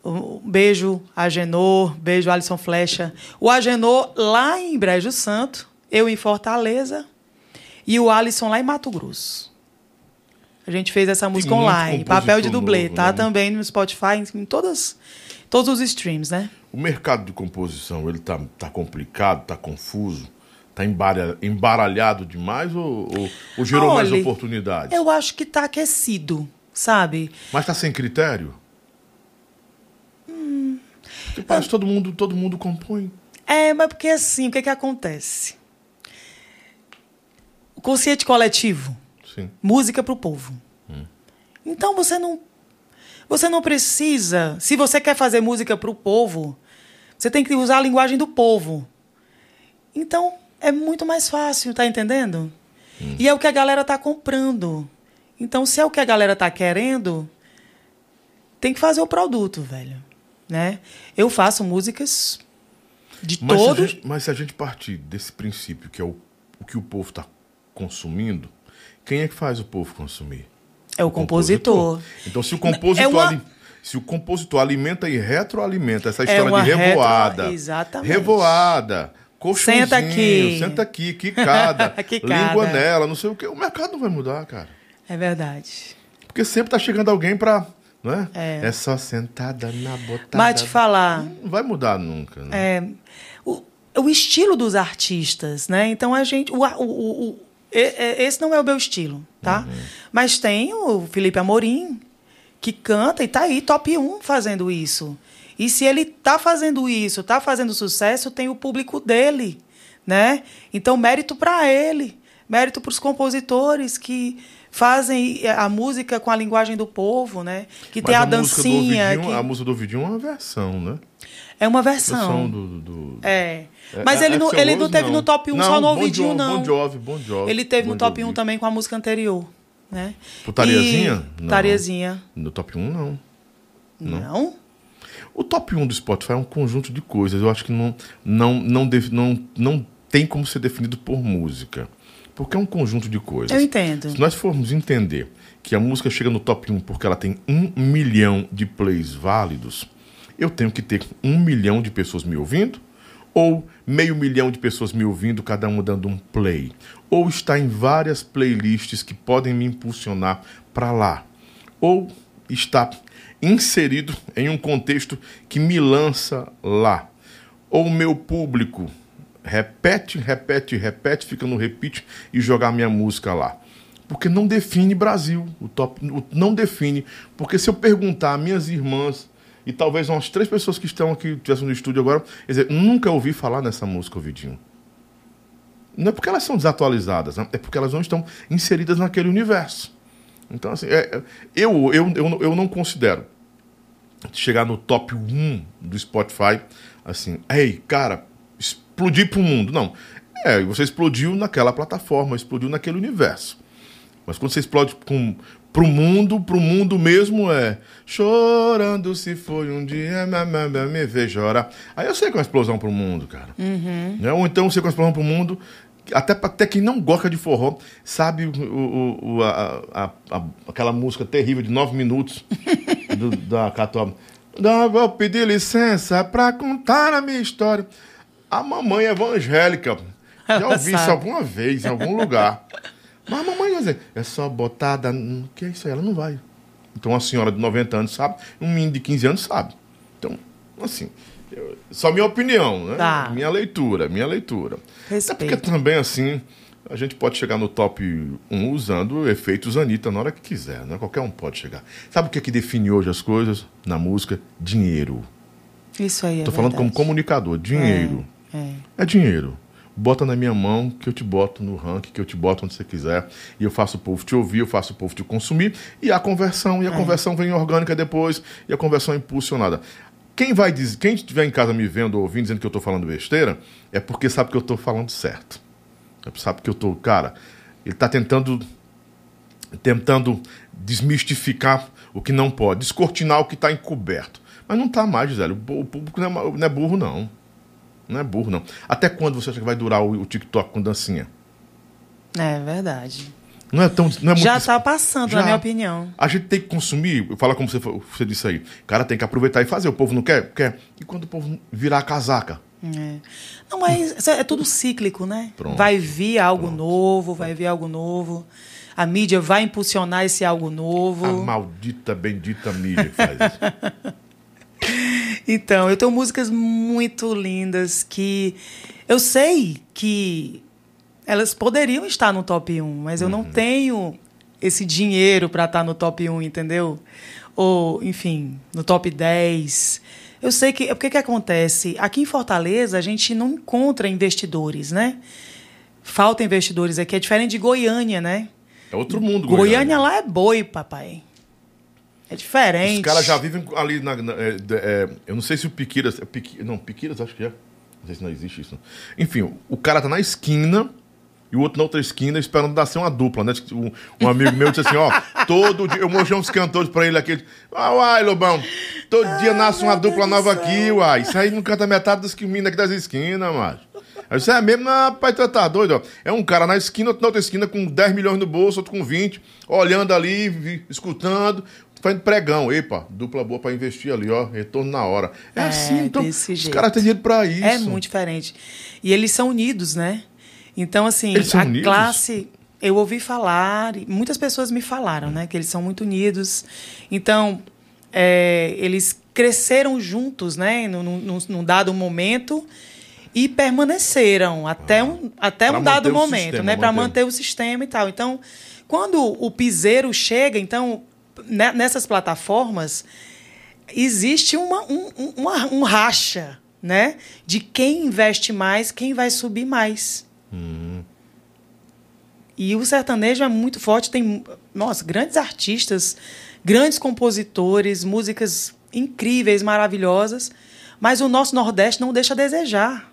Um beijo, Agenor, beijo, Alisson Flecha. O Agenor lá em Brejo Santo, eu em Fortaleza e o Alisson lá em Mato Grosso. A gente fez essa música online, papel de dublê, novo, tá né? também no Spotify, em todas, todos os streams, né? O mercado de composição, ele tá, tá complicado, tá confuso, tá embaralha- embaralhado demais ou, ou, ou gerou mais Olha, oportunidades? Eu acho que tá aquecido, sabe? Mas tá sem critério? Hum. Todo mundo, todo mundo compõe. É, mas porque assim, o que que acontece? O consciente coletivo, Sim. música para o povo. Então você não você não precisa, se você quer fazer música para o povo, você tem que usar a linguagem do povo. Então é muito mais fácil, tá entendendo? E é o que a galera tá comprando. Então se é o que a galera tá querendo, tem que fazer o produto, velho, né? Eu faço músicas de Mas, se gente, mas se a gente partir desse princípio, que é o, o que o povo está consumindo, quem é que faz o povo consumir? é o compositor. Então, se o compositor, É uma- se o compositor alimenta e retroalimenta essa É história uma de revoada, retro- exatamente. revoada, colchãozinho, Senta aqui. senta aqui, quicada, Quicada. língua nela, não sei o quê, o mercado não vai mudar, cara. É verdade. Porque sempre tá chegando alguém pra, não é? É. só sentada na botada. Mas te falar, Não vai mudar nunca, né? é, o, o estilo dos artistas, né? Então a gente. O, o, o- esse não é o meu estilo, tá? Mas tem o Felipe Amorim, que canta e tá aí, top 1 fazendo isso. E se ele tá fazendo isso, tá fazendo sucesso, tem o público dele, né? Então, mérito para ele, mérito para os compositores que fazem a música com a linguagem do povo, né? Que tem Mas a música do dancinha. Ovidinho- que- A música do Ovidinho é uma versão, né? É uma Versão versão. do... do- É. É- Mas é- ele, é não, ele não teve no top 1 Não, só no Bon Jovi, não. Bon Jovi, Bon Jovi. Ele teve Bon no top Jovi. 1 também com a música anterior. Né? Putariazinha? E... Não. Tariazinha. No top 1, não. Não? O top 1 do Spotify é um conjunto de coisas. Eu acho que não, não, não, não, não tem como ser definido por música. Porque é um conjunto de coisas. Eu entendo. Se nós formos entender que a música chega no top 1 porque ela tem um milhão de plays válidos, eu tenho que ter um milhão de pessoas me ouvindo Ou meio milhão de pessoas me ouvindo, cada uma dando um play. Ou está em várias playlists que podem me impulsionar para lá. Ou está inserido em um contexto que me lança lá. Ou o meu público repete, repete, repete, fica no repeat e jogar minha música lá. Porque não define Brasil, o top, o, não define. Porque se eu perguntar minhas irmãs e talvez umas três pessoas que estão aqui, estivessem no estúdio agora, dizer, nunca ouvi falar nessa música, ouvidinho. Não é porque elas são desatualizadas, né? é porque elas não estão inseridas naquele universo. Então, assim, é, eu, eu, eu, eu não considero chegar no top 1 do Spotify, assim, ei, cara, explodir para o mundo. Não. É, você explodiu naquela plataforma, explodiu naquele universo. Mas quando você explode com, pro mundo, pro mundo mesmo é chorando se foi um dia, me ver chorar. Aí eu sei que é uma explosão pro mundo, cara. Uhum. Né? Ou então eu sei que é uma explosão pro mundo. Até, até quem não gosta de forró sabe o, o, a, a, a, aquela música terrível de nove minutos do, da Católica. Vou pedir licença para contar a minha história. A mamãe evangélica. Já ouvi isso alguma vez, em algum lugar. Mas a mamãe vai dizer, é só botada. O que é isso aí? Ela não vai. Então a senhora de 90 anos sabe, um menino de 15 anos sabe. Então, assim, eu, só minha opinião, né? Tá. Minha leitura, minha leitura. Respeito. Até porque também, assim, a gente pode chegar no top 1 usando efeitos Anitta na hora que quiser, né? Qualquer um pode chegar. Sabe o que é que define hoje as coisas na música? Dinheiro. Isso aí é Tô falando como verdade. comunicador. Dinheiro. É. É dinheiro. Bota na minha mão que eu te boto no ranking, que eu te boto onde você quiser. E eu faço o povo te ouvir, eu faço o povo te consumir. E a conversão, e a conversão vem orgânica depois, e a conversão é impulsionada. Quem vai dizer, quem estiver em casa me vendo ou ouvindo dizendo que eu estou falando besteira, é porque sabe que eu estou falando certo. É Sabe que eu estou, cara, ele está tentando tentando desmistificar o que não pode, descortinar o que está encoberto. Mas não está mais, Gisele. O público não é, não é burro, não. Não é burro, não. Até quando você acha que vai durar o, o TikTok com dancinha? É verdade. Não é tão. Não é Já está passando, Já. na minha opinião. A gente tem que consumir, fala como você, você disse aí. Cara, tem que aproveitar e fazer. O povo não quer? Quer. E quando o povo virar a casaca? É. Não, mas isso é tudo cíclico, né? Pronto. Vai vir algo novo, vai vir algo novo. A mídia vai impulsionar esse algo novo. A maldita, bendita mídia que faz isso. Então, eu tenho músicas muito lindas que eu sei que elas poderiam estar no top 1, mas eu Uhum. não tenho esse dinheiro para estar no top 1, entendeu? Ou, enfim, no top 10. Eu sei que. O que, que acontece? Aqui em Fortaleza, a gente não encontra investidores, né? Falta investidores aqui. É diferente de Goiânia, né? É outro mundo, Goiânia, lá é boi, papai. É diferente. Os caras já vivem ali na. na- é, é, eu não sei se o Piquiras. É Piqui, não, Piquiras acho que é. Não sei se não existe isso. Enfim, o cara tá na esquina e o outro na outra esquina esperando dar ser uma dupla, né? Um, um amigo meu disse assim: ó, todo dia. Eu mostrei uns cantores pra ele aqui. Ah, uai, Lobão, todo dia nasce uma dupla nova do aqui, céu. uai. Isso aí não canta metade dos que mina aqui das esquinas, macho. Aí Isso é mesmo, não, pai, tu tá doido, ó. É um cara na esquina, outro na outra esquina com 10 milhões no bolso, outro com 20, olhando ali, escutando, fazendo pregão. Epa, dupla boa pra investir ali, ó, retorno na hora. É, É, assim, então, desse os caras têm dinheiro pra isso. É muito diferente. E eles são unidos, né? Então, assim, Eles são a unidos? classe. Eu ouvi falar, muitas pessoas me falaram, né? Que eles são muito unidos. Então, é, eles cresceram juntos, né? Num, num, num dado momento e permaneceram até um, até um dado momento, sistema, né? Para manter- o sistema e tal. Então, quando o piseiro chega, então, nessas plataformas, existe uma, um, um- uma- um racha, né? De quem investe mais, quem vai subir mais. E o sertanejo é muito forte, tem, nossa, grandes artistas, grandes compositores, músicas incríveis, maravilhosas, mas o nosso Nordeste não deixa a desejar.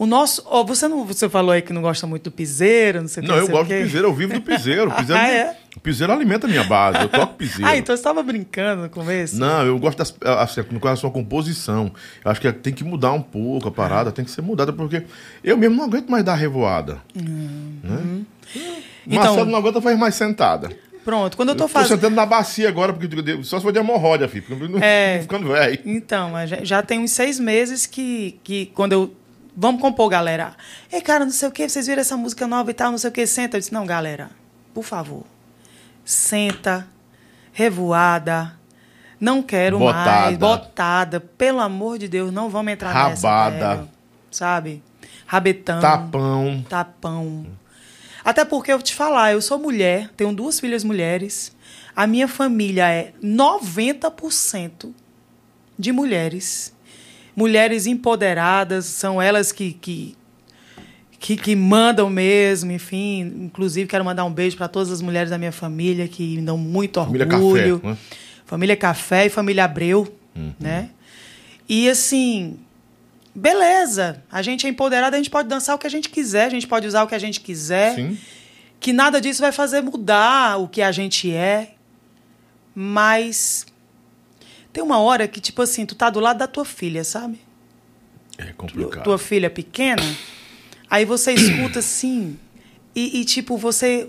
O nosso, ó, você não, você falou aí que não gosta muito do piseiro, não sei o que, Não, eu sei gosto do piseiro, eu vivo do piseiro. O piseiro, Ah, é? o piseiro alimenta a minha base, eu toco piseiro. Ah, então você estava brincando no começo? Não, eu gosto das, assim, no caso da sua composição. Eu acho que tem que mudar um pouco a parada, tem que ser mudada, porque eu mesmo não aguento mais dar revoada. Né? Então- Marcelo não aguenta faz mais sentada. Pronto, quando eu tô Tô fazendo. sentando na bacia agora, porque só se for de hemorroida, filho. porque não- É. não ficando velho. Então, mas já, já tem uns seis meses que, que quando eu. Vamos compor, galera. Ei, cara, não sei o que, vocês viram essa música nova e tal, não sei o que, senta. Eu disse, não, galera, por favor. Senta, revoada. Não quero Botada. mais. Botada. Pelo amor de Deus, não vamos entrar nessa. Rabada. Sabe? Rabetão. Tapão. Tapão. Até porque eu vou te falar, eu sou mulher, tenho duas filhas mulheres. A minha família é 90% de mulheres. Mulheres empoderadas, são elas que, que, que, que mandam mesmo, enfim. Inclusive, quero mandar um beijo para todas as mulheres da minha família que me dão muito Família orgulho. Café, né? Família Café e família Abreu, né? E assim, beleza. A gente é empoderada, a gente pode dançar o que a gente quiser, a gente pode usar o que a gente quiser. Sim. Que nada disso vai fazer mudar o que a gente é. Mas tem uma hora que, tipo assim, tu tá do lado da tua filha, sabe? É complicado. tua filha pequena, aí você escuta assim, e, e, tipo, você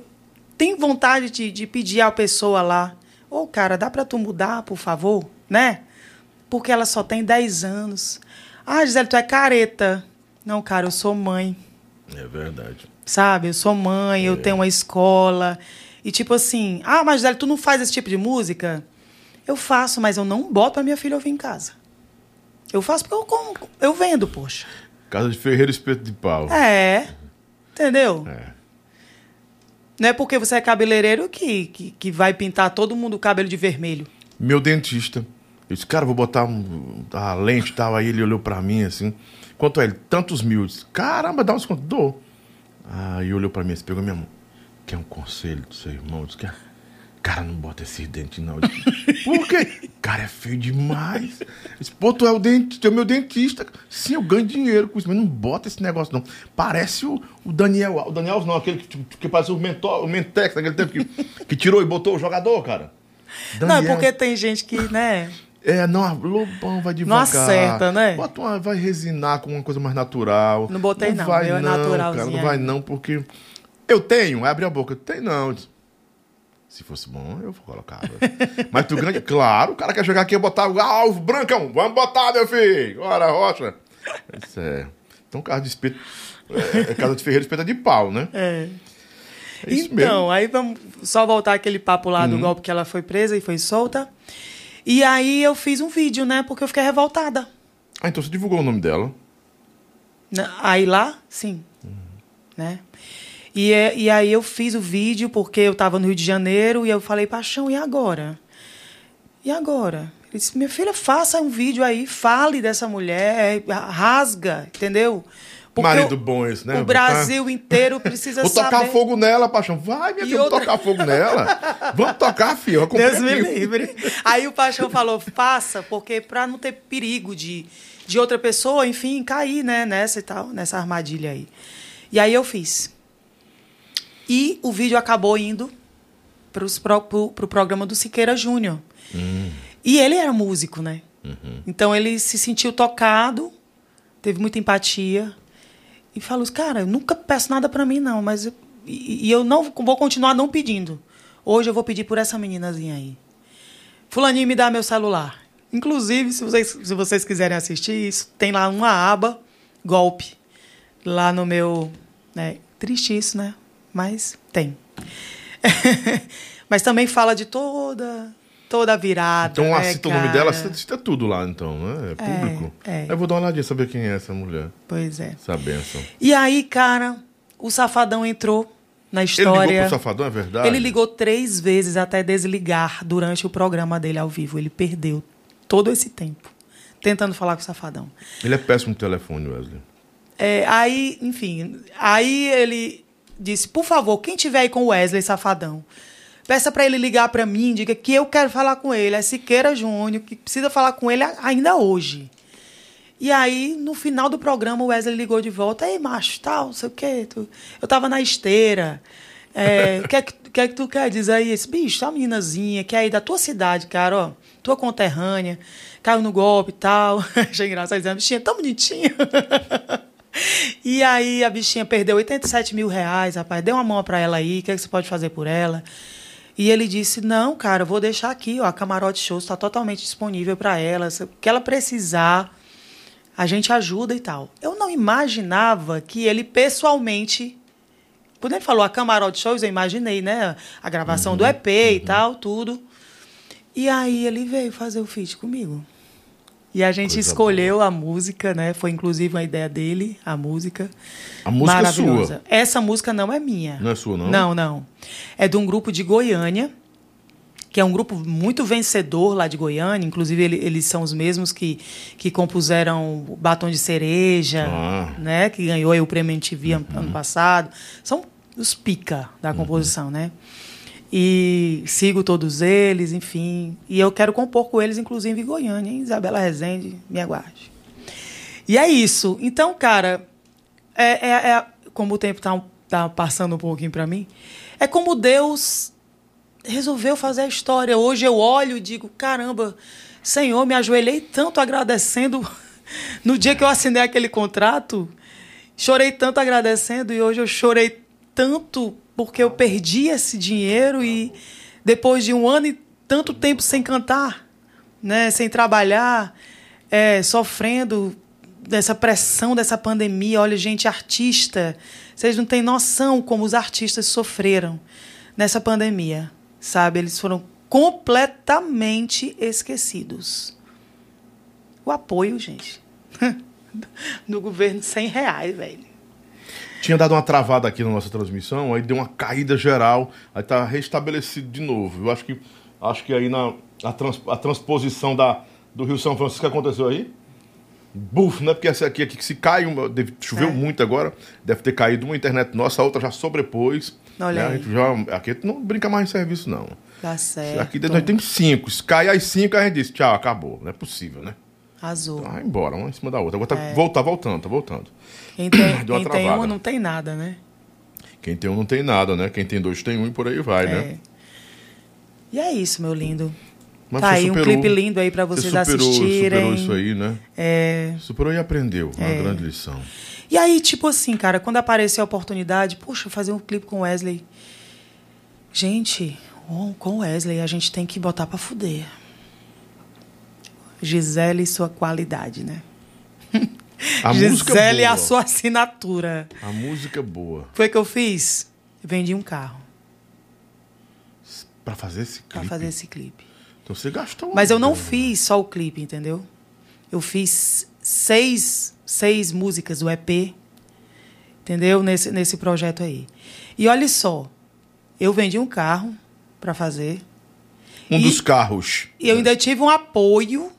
tem vontade de, de pedir à pessoa lá, ô cara, dá pra tu mudar, por favor, né? Porque ela só tem 10 anos. Ah, Gisele, tu é careta. Não, cara, eu sou mãe, É verdade. sabe? Eu sou mãe, eu tenho uma escola. E tipo assim, ah, mas Gisele, tu não faz esse tipo de música? Eu faço, mas eu não boto pra minha filha ouvir em casa. Eu faço porque eu, como- eu vendo, poxa. Casa de Ferreiro Espeto de Pau. É. Entendeu? É. Não é porque você é cabeleireiro que, que, que vai pintar todo mundo o cabelo de vermelho. Meu dentista. Eu disse, cara, vou botar um, a lente e tal. Aí ele olhou pra mim assim. Quanto é ele? Tantos mil. Eu disse, Caramba, dá uns desconto. Dou. Aí olhou pra mim, assim, pegou minha mão. Quer um conselho do seu irmão? Eu disse, "Quer?" Cara, não bota esses dentes, não. Disse, Por quê? Cara, é feio demais. Eu disse, Pô, tu é o dentista, tu é o meu dentista. Sim, eu ganho dinheiro com isso, mas não bota esse negócio, não. Parece o, o Daniel. O Daniel não, aquele que, que parece o, mentor, o Mentex, naquele tempo que, que tirou e botou o jogador, cara. Não, é Daniel. porque tem gente que, né? É, não, Lobão vai devagar. acerta, né? Bota uma, vai resinar com uma coisa mais natural. Não botei não, vai meu é não, naturalzinho cara, não vai não, porque... Eu tenho, abre a boca. Tem não. Eu disse, Se fosse bom, eu colocava. Mas tu grande, claro, o cara quer chegar aqui e botar o alvo, brancão, vamos botar, meu filho. Ora, rocha. Isso é. Então, casa de espeto. É, é casa de ferreiro espeta de pau, né? É. É isso então, aí vamos só voltar aquele papo lá do golpe que ela foi presa e foi solta. E aí eu fiz um vídeo, né? Porque eu fiquei revoltada. Ah, então você divulgou o nome dela. Na- Aí lá, sim. Né? E, é- e aí eu fiz o vídeo porque eu estava no Rio de Janeiro e eu falei, Paixão, e agora? E agora? Ele disse, minha filha, faça um vídeo aí, fale dessa mulher, rasga, entendeu? Porque Marido o- bom esse, né? O Brasil inteiro precisa Vou saber. tocar fogo nela, paixão. Vai, minha E filha, outra- tocar fogo nela. Vamos tocar, filho. Deus me livre. Aí o Paixão falou, faça, porque para não ter perigo de, de outra pessoa, enfim, cair né, nessa e tal, nessa armadilha aí. E aí eu fiz. E o vídeo acabou indo para pro, pro programa do Siqueira Júnior. E ele era músico, né? Então ele se sentiu tocado, teve muita empatia e falou: Cara, eu nunca peço nada para mim, não, mas eu, e, e eu não vou continuar não pedindo. Hoje eu vou pedir por essa meninazinha aí. Fulaninho, me dá meu celular. Inclusive, se vocês, se vocês quiserem assistir isso, tem lá uma aba, golpe, lá no meu. Né? Triste isso, né? Mas tem. Mas também fala de toda toda a virada. Então, né, cita o nome dela, cara? cita, cita tudo lá, então, né? É público. é. Eu vou dar uma olhadinha, saber quem é essa mulher. Pois é. Essa benção. E aí, cara, o safadão entrou na Ele história. ligou pro Safadão, é verdade? Ele ligou três vezes até desligar durante o programa dele ao vivo. Ele perdeu todo esse tempo tentando falar com o safadão. Ele é péssimo no telefone, Wesley. É, aí, enfim, aí ele disse: por favor, quem tiver aí com o Wesley Safadão, peça para ele ligar para mim, diga que eu quero falar com ele. É Siqueira Júnior, que precisa falar com ele ainda hoje. E aí, no final do programa, o Wesley ligou de volta. Ei, macho, tal, não sei o quê. Tu... Eu tava na esteira. É, O que, é que, que é que tu quer dizer aí? Esse bicho, tá uma meninazinha que é aí da tua cidade, cara, ó. Tua conterrânea. Caiu no golpe e tal. Achei engraçado bichinha, tão bonitinha. E aí a bichinha perdeu 87 mil reais, rapaz. Dê uma mão pra ela aí, o que, é que você pode fazer por ela? E ele disse: Não, cara, vou deixar aqui, ó, a Camarote Show está totalmente disponível para ela. O que ela precisar, a gente ajuda e tal. Eu não imaginava que ele pessoalmente. Quando ele falou a Camarote Shows, eu imaginei, né? A gravação Uhum, do EP e tal, tudo. E aí ele veio fazer o feat comigo. E a gente Coisa escolheu a música, né? Foi inclusive uma ideia dele, a música. A música é Maravilhosa. sua. Essa música não é minha. Não é sua, não? Não, não. É de um grupo de Goiânia, que é um grupo muito vencedor lá de Goiânia. Inclusive, ele- eles são os mesmos que, que compuseram Batom de Cereja, Ah. né? Que ganhou aí o prêmio MTV ano, ano passado. São os pica da composição, né? E sigo todos eles, enfim. E eu quero compor com eles, inclusive em Goiânia, hein? Isabela Rezende, me aguarde. E é isso. Então, cara, é, é- é- como o tempo tá, um- tá passando um pouquinho para mim, é como Deus resolveu fazer a história. Hoje eu olho e digo, caramba, Senhor, me ajoelhei tanto agradecendo no dia que eu assinei aquele contrato. Chorei tanto agradecendo e hoje eu chorei tanto porque eu perdi esse dinheiro e depois de um ano e tanto tempo sem cantar, né, sem trabalhar, é, sofrendo dessa pressão dessa pandemia. Olha, gente, artista, vocês não têm noção como os artistas sofreram nessa pandemia, sabe? Eles foram completamente esquecidos. O apoio, gente, do governo de 100 reais, velho. Tinha dado uma travada aqui na nossa transmissão, aí deu uma caída geral, aí tá restabelecido de novo. Eu acho que acho que aí na a, trans- a transposição da, do Rio São Francisco aconteceu aí. Buf, né? Porque essa aqui, aqui que se cai, uma, deve- choveu É. muito agora, deve ter caído uma internet nossa, a outra já sobrepôs. Olha né? A aí. gente já, aqui não brinca mais em serviço, não. Tá certo. Aqui nós temos cinco. Se cai as cinco, a gente diz, tchau, acabou. Não é possível, né? Azul. Então, vai embora, uma em cima da outra. Agora tá, É. volta, tá voltando, tá voltando. Quem tem, quem tem uma não tem nada, né? Quem tem um não tem nada, né? Quem tem dois tem um e por aí vai, né? É. E é isso, meu lindo. Mas tá aí um superou- clipe lindo aí pra vocês você superou, assistirem. Superou isso aí, né? É. Superou e aprendeu. Uma grande lição. E aí, tipo assim, cara, quando apareceu a oportunidade, puxa, fazer um clipe com Wesley. Gente, com Wesley a gente tem que botar pra fuder. Gisele e sua qualidade, né? A música Gisele e boa. a sua assinatura. A música boa. Foi o que eu fiz? Vendi um carro Pra fazer esse pra clipe. fazer esse clipe. Então você gastou. Mas eu não fiz só o clipe, entendeu? Eu fiz seis, seis músicas do EP, entendeu? Nesse, nesse projeto aí. E olha só, eu vendi um carro para fazer. Um e- dos carros. E eu ainda tive um apoio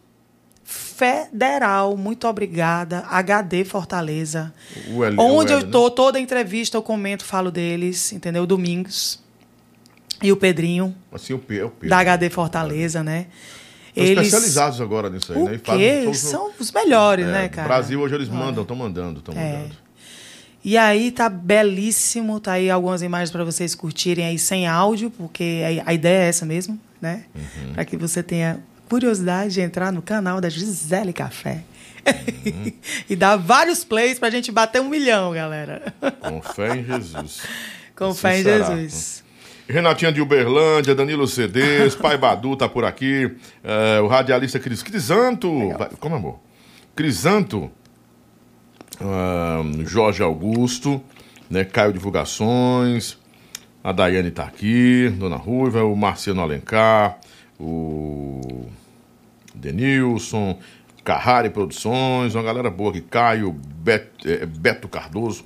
federal. Muito obrigada. HD Fortaleza. O L, Onde o eu né? tô, toda entrevista eu comento, falo deles, entendeu? Domingos. E o Pedrinho, Assim, o P, é o P. da HD Fortaleza, né? Estão especializados agora nisso aí, O né? Quê? no- São os melhores, É, né, no cara? Brasil hoje eles mandam, estão mandando, estão É. mandando. E aí tá belíssimo, tá aí algumas imagens para vocês curtirem aí sem áudio, porque a, a ideia é essa mesmo, né? Uhum. Para que você tenha curiosidade de entrar no canal da Gisele Café. Uhum. e dar vários plays pra gente bater um milhão, galera. Com fé em Jesus. Com fé em será. Jesus. Renatinha de Uberlândia, Danilo CDs, Pai Badu tá por aqui, é, o radialista Cris Crisanto, vai, como amor? Crisanto, ah, Jorge Augusto, né, Caio Divulgações, a Daiane tá aqui, Dona Ruiva, o Marciano Alencar, o Denilson, Carrari Produções, uma galera boa aqui, Caio, Bet- eh, Beto Cardoso,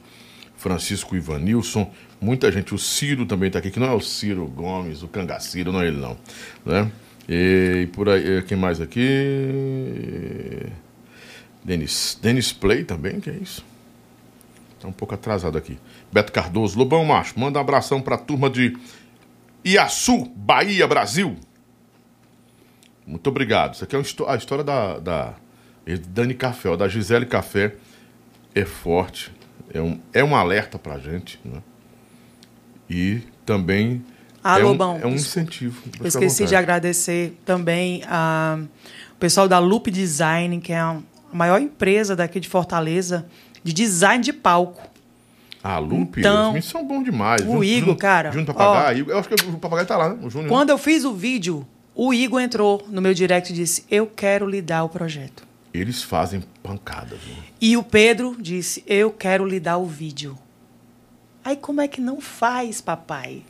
Francisco Ivanilson, muita gente, o Ciro também está aqui, que não é o Ciro Gomes, o Cangaciro, não é ele não, né? E, por aí, eh, quem mais aqui? Denis, Denis Play também, que é isso? Tá um pouco atrasado aqui. Beto Cardoso, Lobão Macho, manda um abração pra turma de Iaçu, Bahia, Brasil. Muito obrigado. Isso aqui é uma a história da, da Dani Café, ó, da Gisele Café. É forte, é um, é um alerta pra gente, né? E também Ah, é, um, é um incentivo. Eu esqueci de agradecer também a, o pessoal da Loop Design, que é a maior empresa daqui de Fortaleza de design de palco. Ah, Lupe, Então, os meninos são bons demais. o Igor, cara, Júnior Papagaio. Eu acho que o papagaio tá lá, né? O Júnior. Quando eu fiz o vídeo, o Igor entrou no meu direct e disse: Eu quero lhe dar o projeto. Eles fazem pancada, viu? E o Pedro disse: Eu quero lhe dar o vídeo. Aí como é que não faz, papai?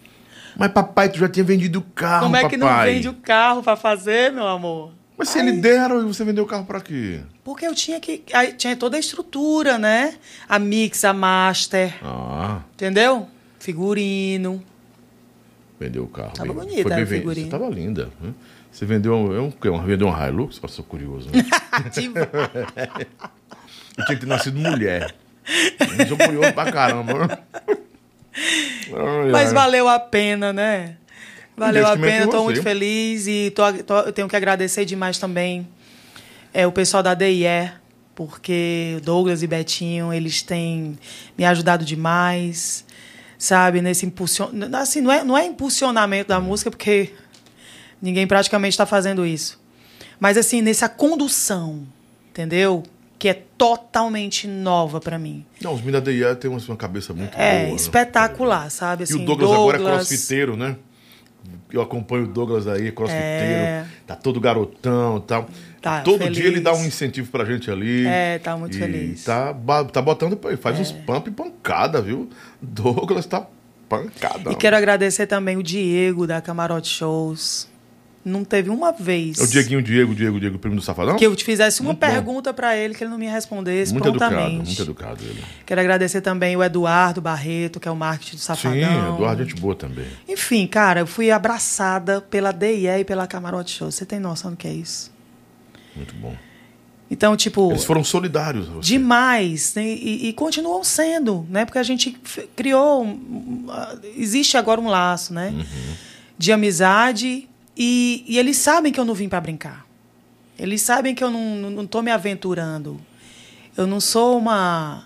Mas papai, tu já tinha vendido o carro, como é que não papai. vende o carro pra fazer, meu amor? Mas se ele deram e você vendeu o carro pra quê? Porque eu tinha que. aí Tinha toda a estrutura, né? A mix, a master, Ah, entendeu? Figurino. Vendeu o carro. Tava bem- bonita foi bem a figurinha. Você tava linda. né? Você vendeu um, é um, um, vendeu um Hilux? Passou curioso. Né? Tipo, Eu tinha que ter nascido mulher. Eu sou curioso pra caramba. Mas valeu a pena, né? Valeu a pena, estou você. muito feliz e tô, tô- eu tenho que agradecer demais também é, o pessoal da DIE, porque Douglas e Betinho, eles têm me ajudado demais, sabe? Nesse impulsion... assim, não é, não é impulsionamento da música, porque ninguém praticamente está fazendo isso. Mas assim, nessa condução, entendeu? Que é totalmente nova para mim. Não, os meninos da DIA têm uma, cabeça muito É boa. né? espetacular, sabe? E Assim, o Douglas, agora é crossfiteiro, né? Eu acompanho o Douglas aí, crossfiteiro. É. Tá todo garotão e tal. Tá todo feliz. dia ele dá um incentivo pra gente ali. É, tá muito e feliz. É. Tá, tá botando, faz uns pump e pancada, viu? Douglas tá pancada. E quero agradecer também o Diego da Camarote Shows. Não teve uma vez É o Dieguinho, Diego, Diego, Diego, primo do Safadão? que eu te fizesse uma Muito pergunta pra ele que ele não me respondesse Muito educado, prontamente. muito educado ele. Quero agradecer também o Eduardo Barreto, que é o marketing do Safadão. Sim, Eduardo, gente boa também. Enfim, cara, eu fui abraçada pela DIE e pela Camarote Shows. Você tem noção do que é isso? Muito bom. Então, tipo, Eles foram solidários. você. demais né? e, e continuam sendo, né? Porque a gente criou, um- existe agora um laço, né? De amizade e, e eles sabem que eu não vim para brincar. Eles sabem que eu não, não, não tô me aventurando. Eu não sou uma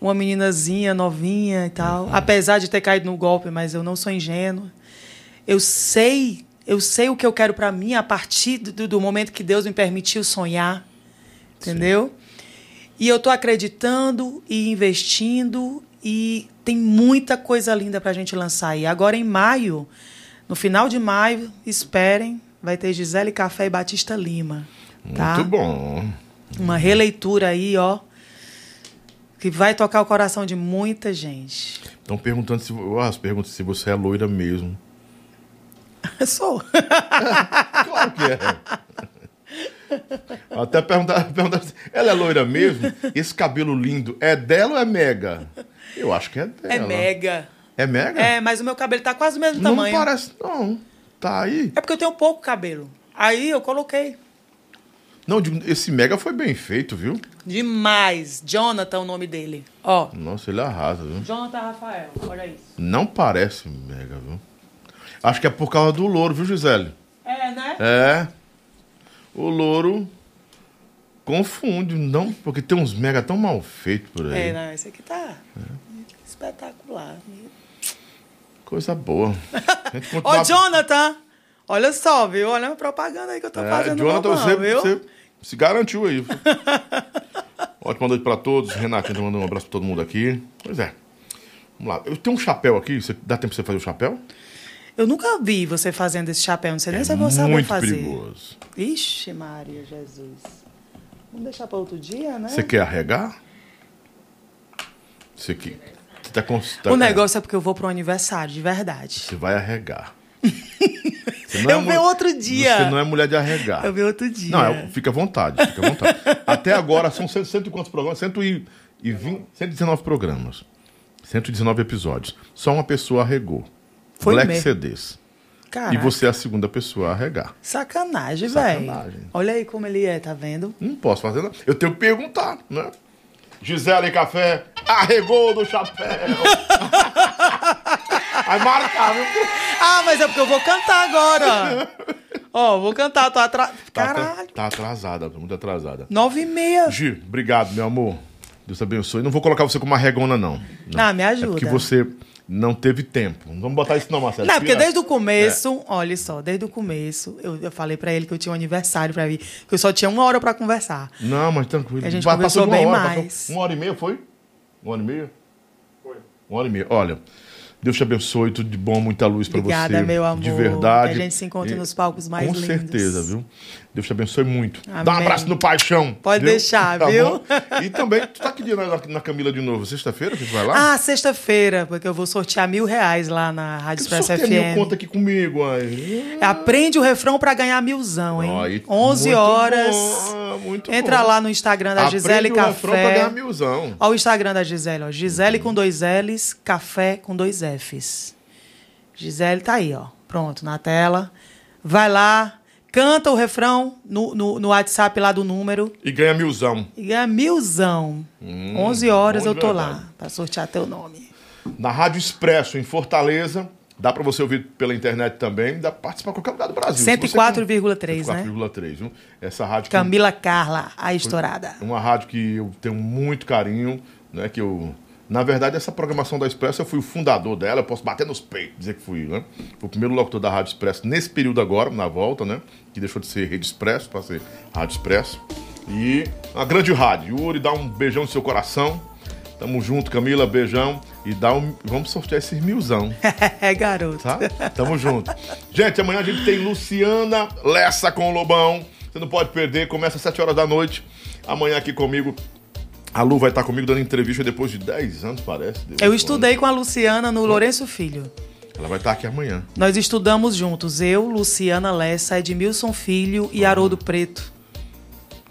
uma meninazinha novinha e tal, apesar de ter caído no golpe, mas eu não sou ingênua. Eu sei, eu sei o que eu quero para mim a partir do, do momento que Deus me permitiu sonhar, entendeu? E eu tô acreditando e investindo e tem muita coisa linda pra gente lançar aí. Agora em maio, no final de maio, esperem, vai ter Gisele Café e Batista Lima, tá? Muito bom. Uma releitura aí, ó, que vai tocar o coração de muita gente. Estão perguntando se, as perguntas se você é loira mesmo. Sou. Claro que é. Até perguntar, perguntar se ela é loira mesmo? Esse cabelo lindo é dela ou é mega? Eu acho que é dela. É mega. É mega? É, mas o meu cabelo tá quase do mesmo Não tamanho. parece, não. Tá aí. É porque eu tenho pouco cabelo. Aí eu coloquei. Não, esse mega foi bem feito, viu? Demais. Jonathan é o nome dele. Ó. Nossa, ele arrasa, viu? Jonathan Rafael, olha isso. Não parece mega, viu? Acho que é por causa do louro, viu, Gisele? É, né? É. O louro confunde, não, porque tem uns mega tão mal feitos por aí. É, não, esse aqui tá espetacular. Coisa boa. Ô, Jonathan! Olha só, viu? Olha a propaganda aí que eu tô É, fazendo. Jonathan, você, viu? você se garantiu aí. Ótima noite pra todos. Renatinho tá mandando um abraço pra todo mundo aqui. Pois é. Vamos lá. Eu tenho um chapéu aqui. Você, dá tempo pra você fazer o chapéu? Eu nunca vi você fazendo esse chapéu. Não sei nem se eu vou saber É Muito fazer. perigoso. Ixi, Maria Jesus. Vamos deixar para outro dia, né? Você quer arregar? Você, que, tá com, tá- O negócio é porque eu vou pro aniversário, de verdade. Você vai arregar. Você não é Eu vi mu- outro dia. Você não é mulher de arregar. Eu vi outro dia. Não, é- fica à vontade, fica à vontade. Até agora são cento, cento e quantos programas? Cento e, e vinte, 119 programas. 119 episódios. Só uma pessoa arregou. Foi Black mesmo. CDs. Caraca, E você é a segunda pessoa a arregar. Sacanagem, velho. Olha aí como ele é, tá vendo? Não posso fazer nada. Eu tenho que perguntar, né? Gisele Café arregou do chapéu. Aí marcar, viu? Ah, mas é porque eu vou cantar agora. Ó, vou cantar, tô atrás. Tá, Caralho. tá atrasada, muito atrasada. Nove e meia. Gi, obrigado, meu amor. Deus abençoe. Não vou colocar você como uma regona, não. Ah, me ajuda. É porque você não teve tempo. Não vamos botar isso não, Marcelo. Não, porque desde o começo, olha só, desde o começo, eu, eu falei pra ele que eu tinha um aniversário pra vir, que eu só tinha uma hora pra conversar. Não, mas tranquilo. A gente Vai- conversou bem hora, mais. passou uma hora e meia, foi? Uma hora e meia? Foi. Uma hora e meia. Olha, Deus te abençoe, tudo de bom, muita luz para você. Obrigada, meu amor. De verdade. Que a gente se encontre E- nos palcos mais Com lindos. certeza, viu? Deus te abençoe muito. Dá um Amém. abraço no paixão. Pode viu? deixar, Tá viu? bom? E também, tu tá que dia na, na Camila de novo? Sexta-feira que tu vai lá? Ah, sexta-feira, porque eu vou sortear mil reais lá na Rádio Expresso sorteia mil FM. conta aqui comigo. Aí. Aprende o refrão pra ganhar milzão, hein? Aí, 11 muito horas. bom, muito Entra bom. lá no Instagram da Gisele Aprende o refrão pra Café. ganhar milzão. Ó o Instagram da Gisele, ó. Gisele com dois L's, café com dois F's. Gisele tá aí, ó. Pronto, na tela. Vai lá, canta o refrão no, no, no WhatsApp lá do número E ganha milzão. e ganha milzão. Hum, 11 horas eu tô verdade. lá pra sortear teu nome. Na Rádio Expresso, em Fortaleza. Dá pra você ouvir pela internet também. Dá pra participar qualquer lugar do Brasil. Se você 104,3, né? 104,3, viu? Essa rádio que Camila Carla, a estourada. Uma rádio que eu tenho muito carinho, né? Que eu. Na verdade, essa programação da Expresso, eu fui o fundador dela, eu posso bater nos peitos, dizer que fui, né? Fui o primeiro locutor da Rádio Expresso nesse período agora, na volta, né? Que deixou de ser Rede Expresso para ser Rádio Expresso. E uma grande rádio. Yuri, dá um beijão no seu coração. Tamo junto, Camila, beijão. E dá um. Vamos sortear esses milzão. É, garoto. Tá? Tamo junto. Gente, amanhã a gente tem Luciana Lessa com o Lobão. Você não pode perder, começa às 7 horas da noite. Amanhã aqui comigo. A Lu vai estar comigo dando entrevista depois de 10 anos, parece. Eu estudei com a Luciana no Lourenço Filho. Ela vai estar aqui amanhã. Nós estudamos juntos, eu, Luciana Lessa, Edmilson Filho e Haroldo Preto.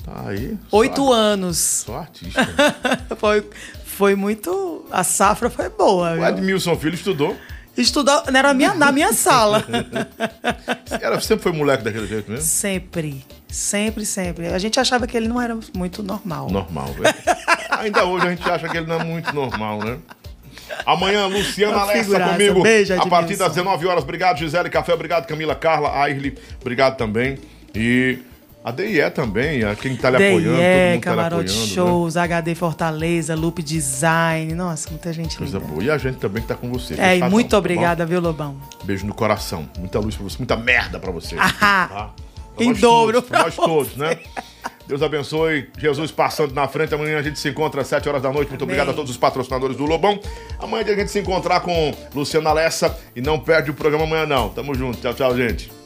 Tá aí. Oito anos. Só artista. Foi, foi muito. A safra foi boa, o? Edmilson Filho estudou. Estudou era minha, na minha sala. Era, sempre foi moleque daquele jeito mesmo. sempre. Sempre, sempre. A gente achava que ele não era muito normal. Normal, velho. Ainda hoje a gente acha que ele não é muito normal, né? Amanhã, Luciana Lessa comigo. Beijo, a partir das 19 horas. Obrigado, Gisele Café. Obrigado, Camila Carla, Airly. Obrigado também. E a DIE também, a quem tá lhe apoiando. DIE, tá Camarote. Né? Shows, HD Fortaleza, Loop Design. Nossa, muita gente Coisa linda. boa. E a gente também que tá com você. É, e muito tá bom? obrigada, viu, Lobão? Beijo no coração. Muita luz pra você, muita merda pra você. Ah, tá? Pra em nós dobro todos, nós todos, né? Deus abençoe. Jesus passando na frente. Amanhã a gente se encontra às 7 horas da noite. Muito Amém. obrigado a todos os patrocinadores do Lobão. Amanhã a gente se encontrar com Luciana Lessa. E não perde o programa amanhã, não. Tamo junto. Tchau, tchau, gente.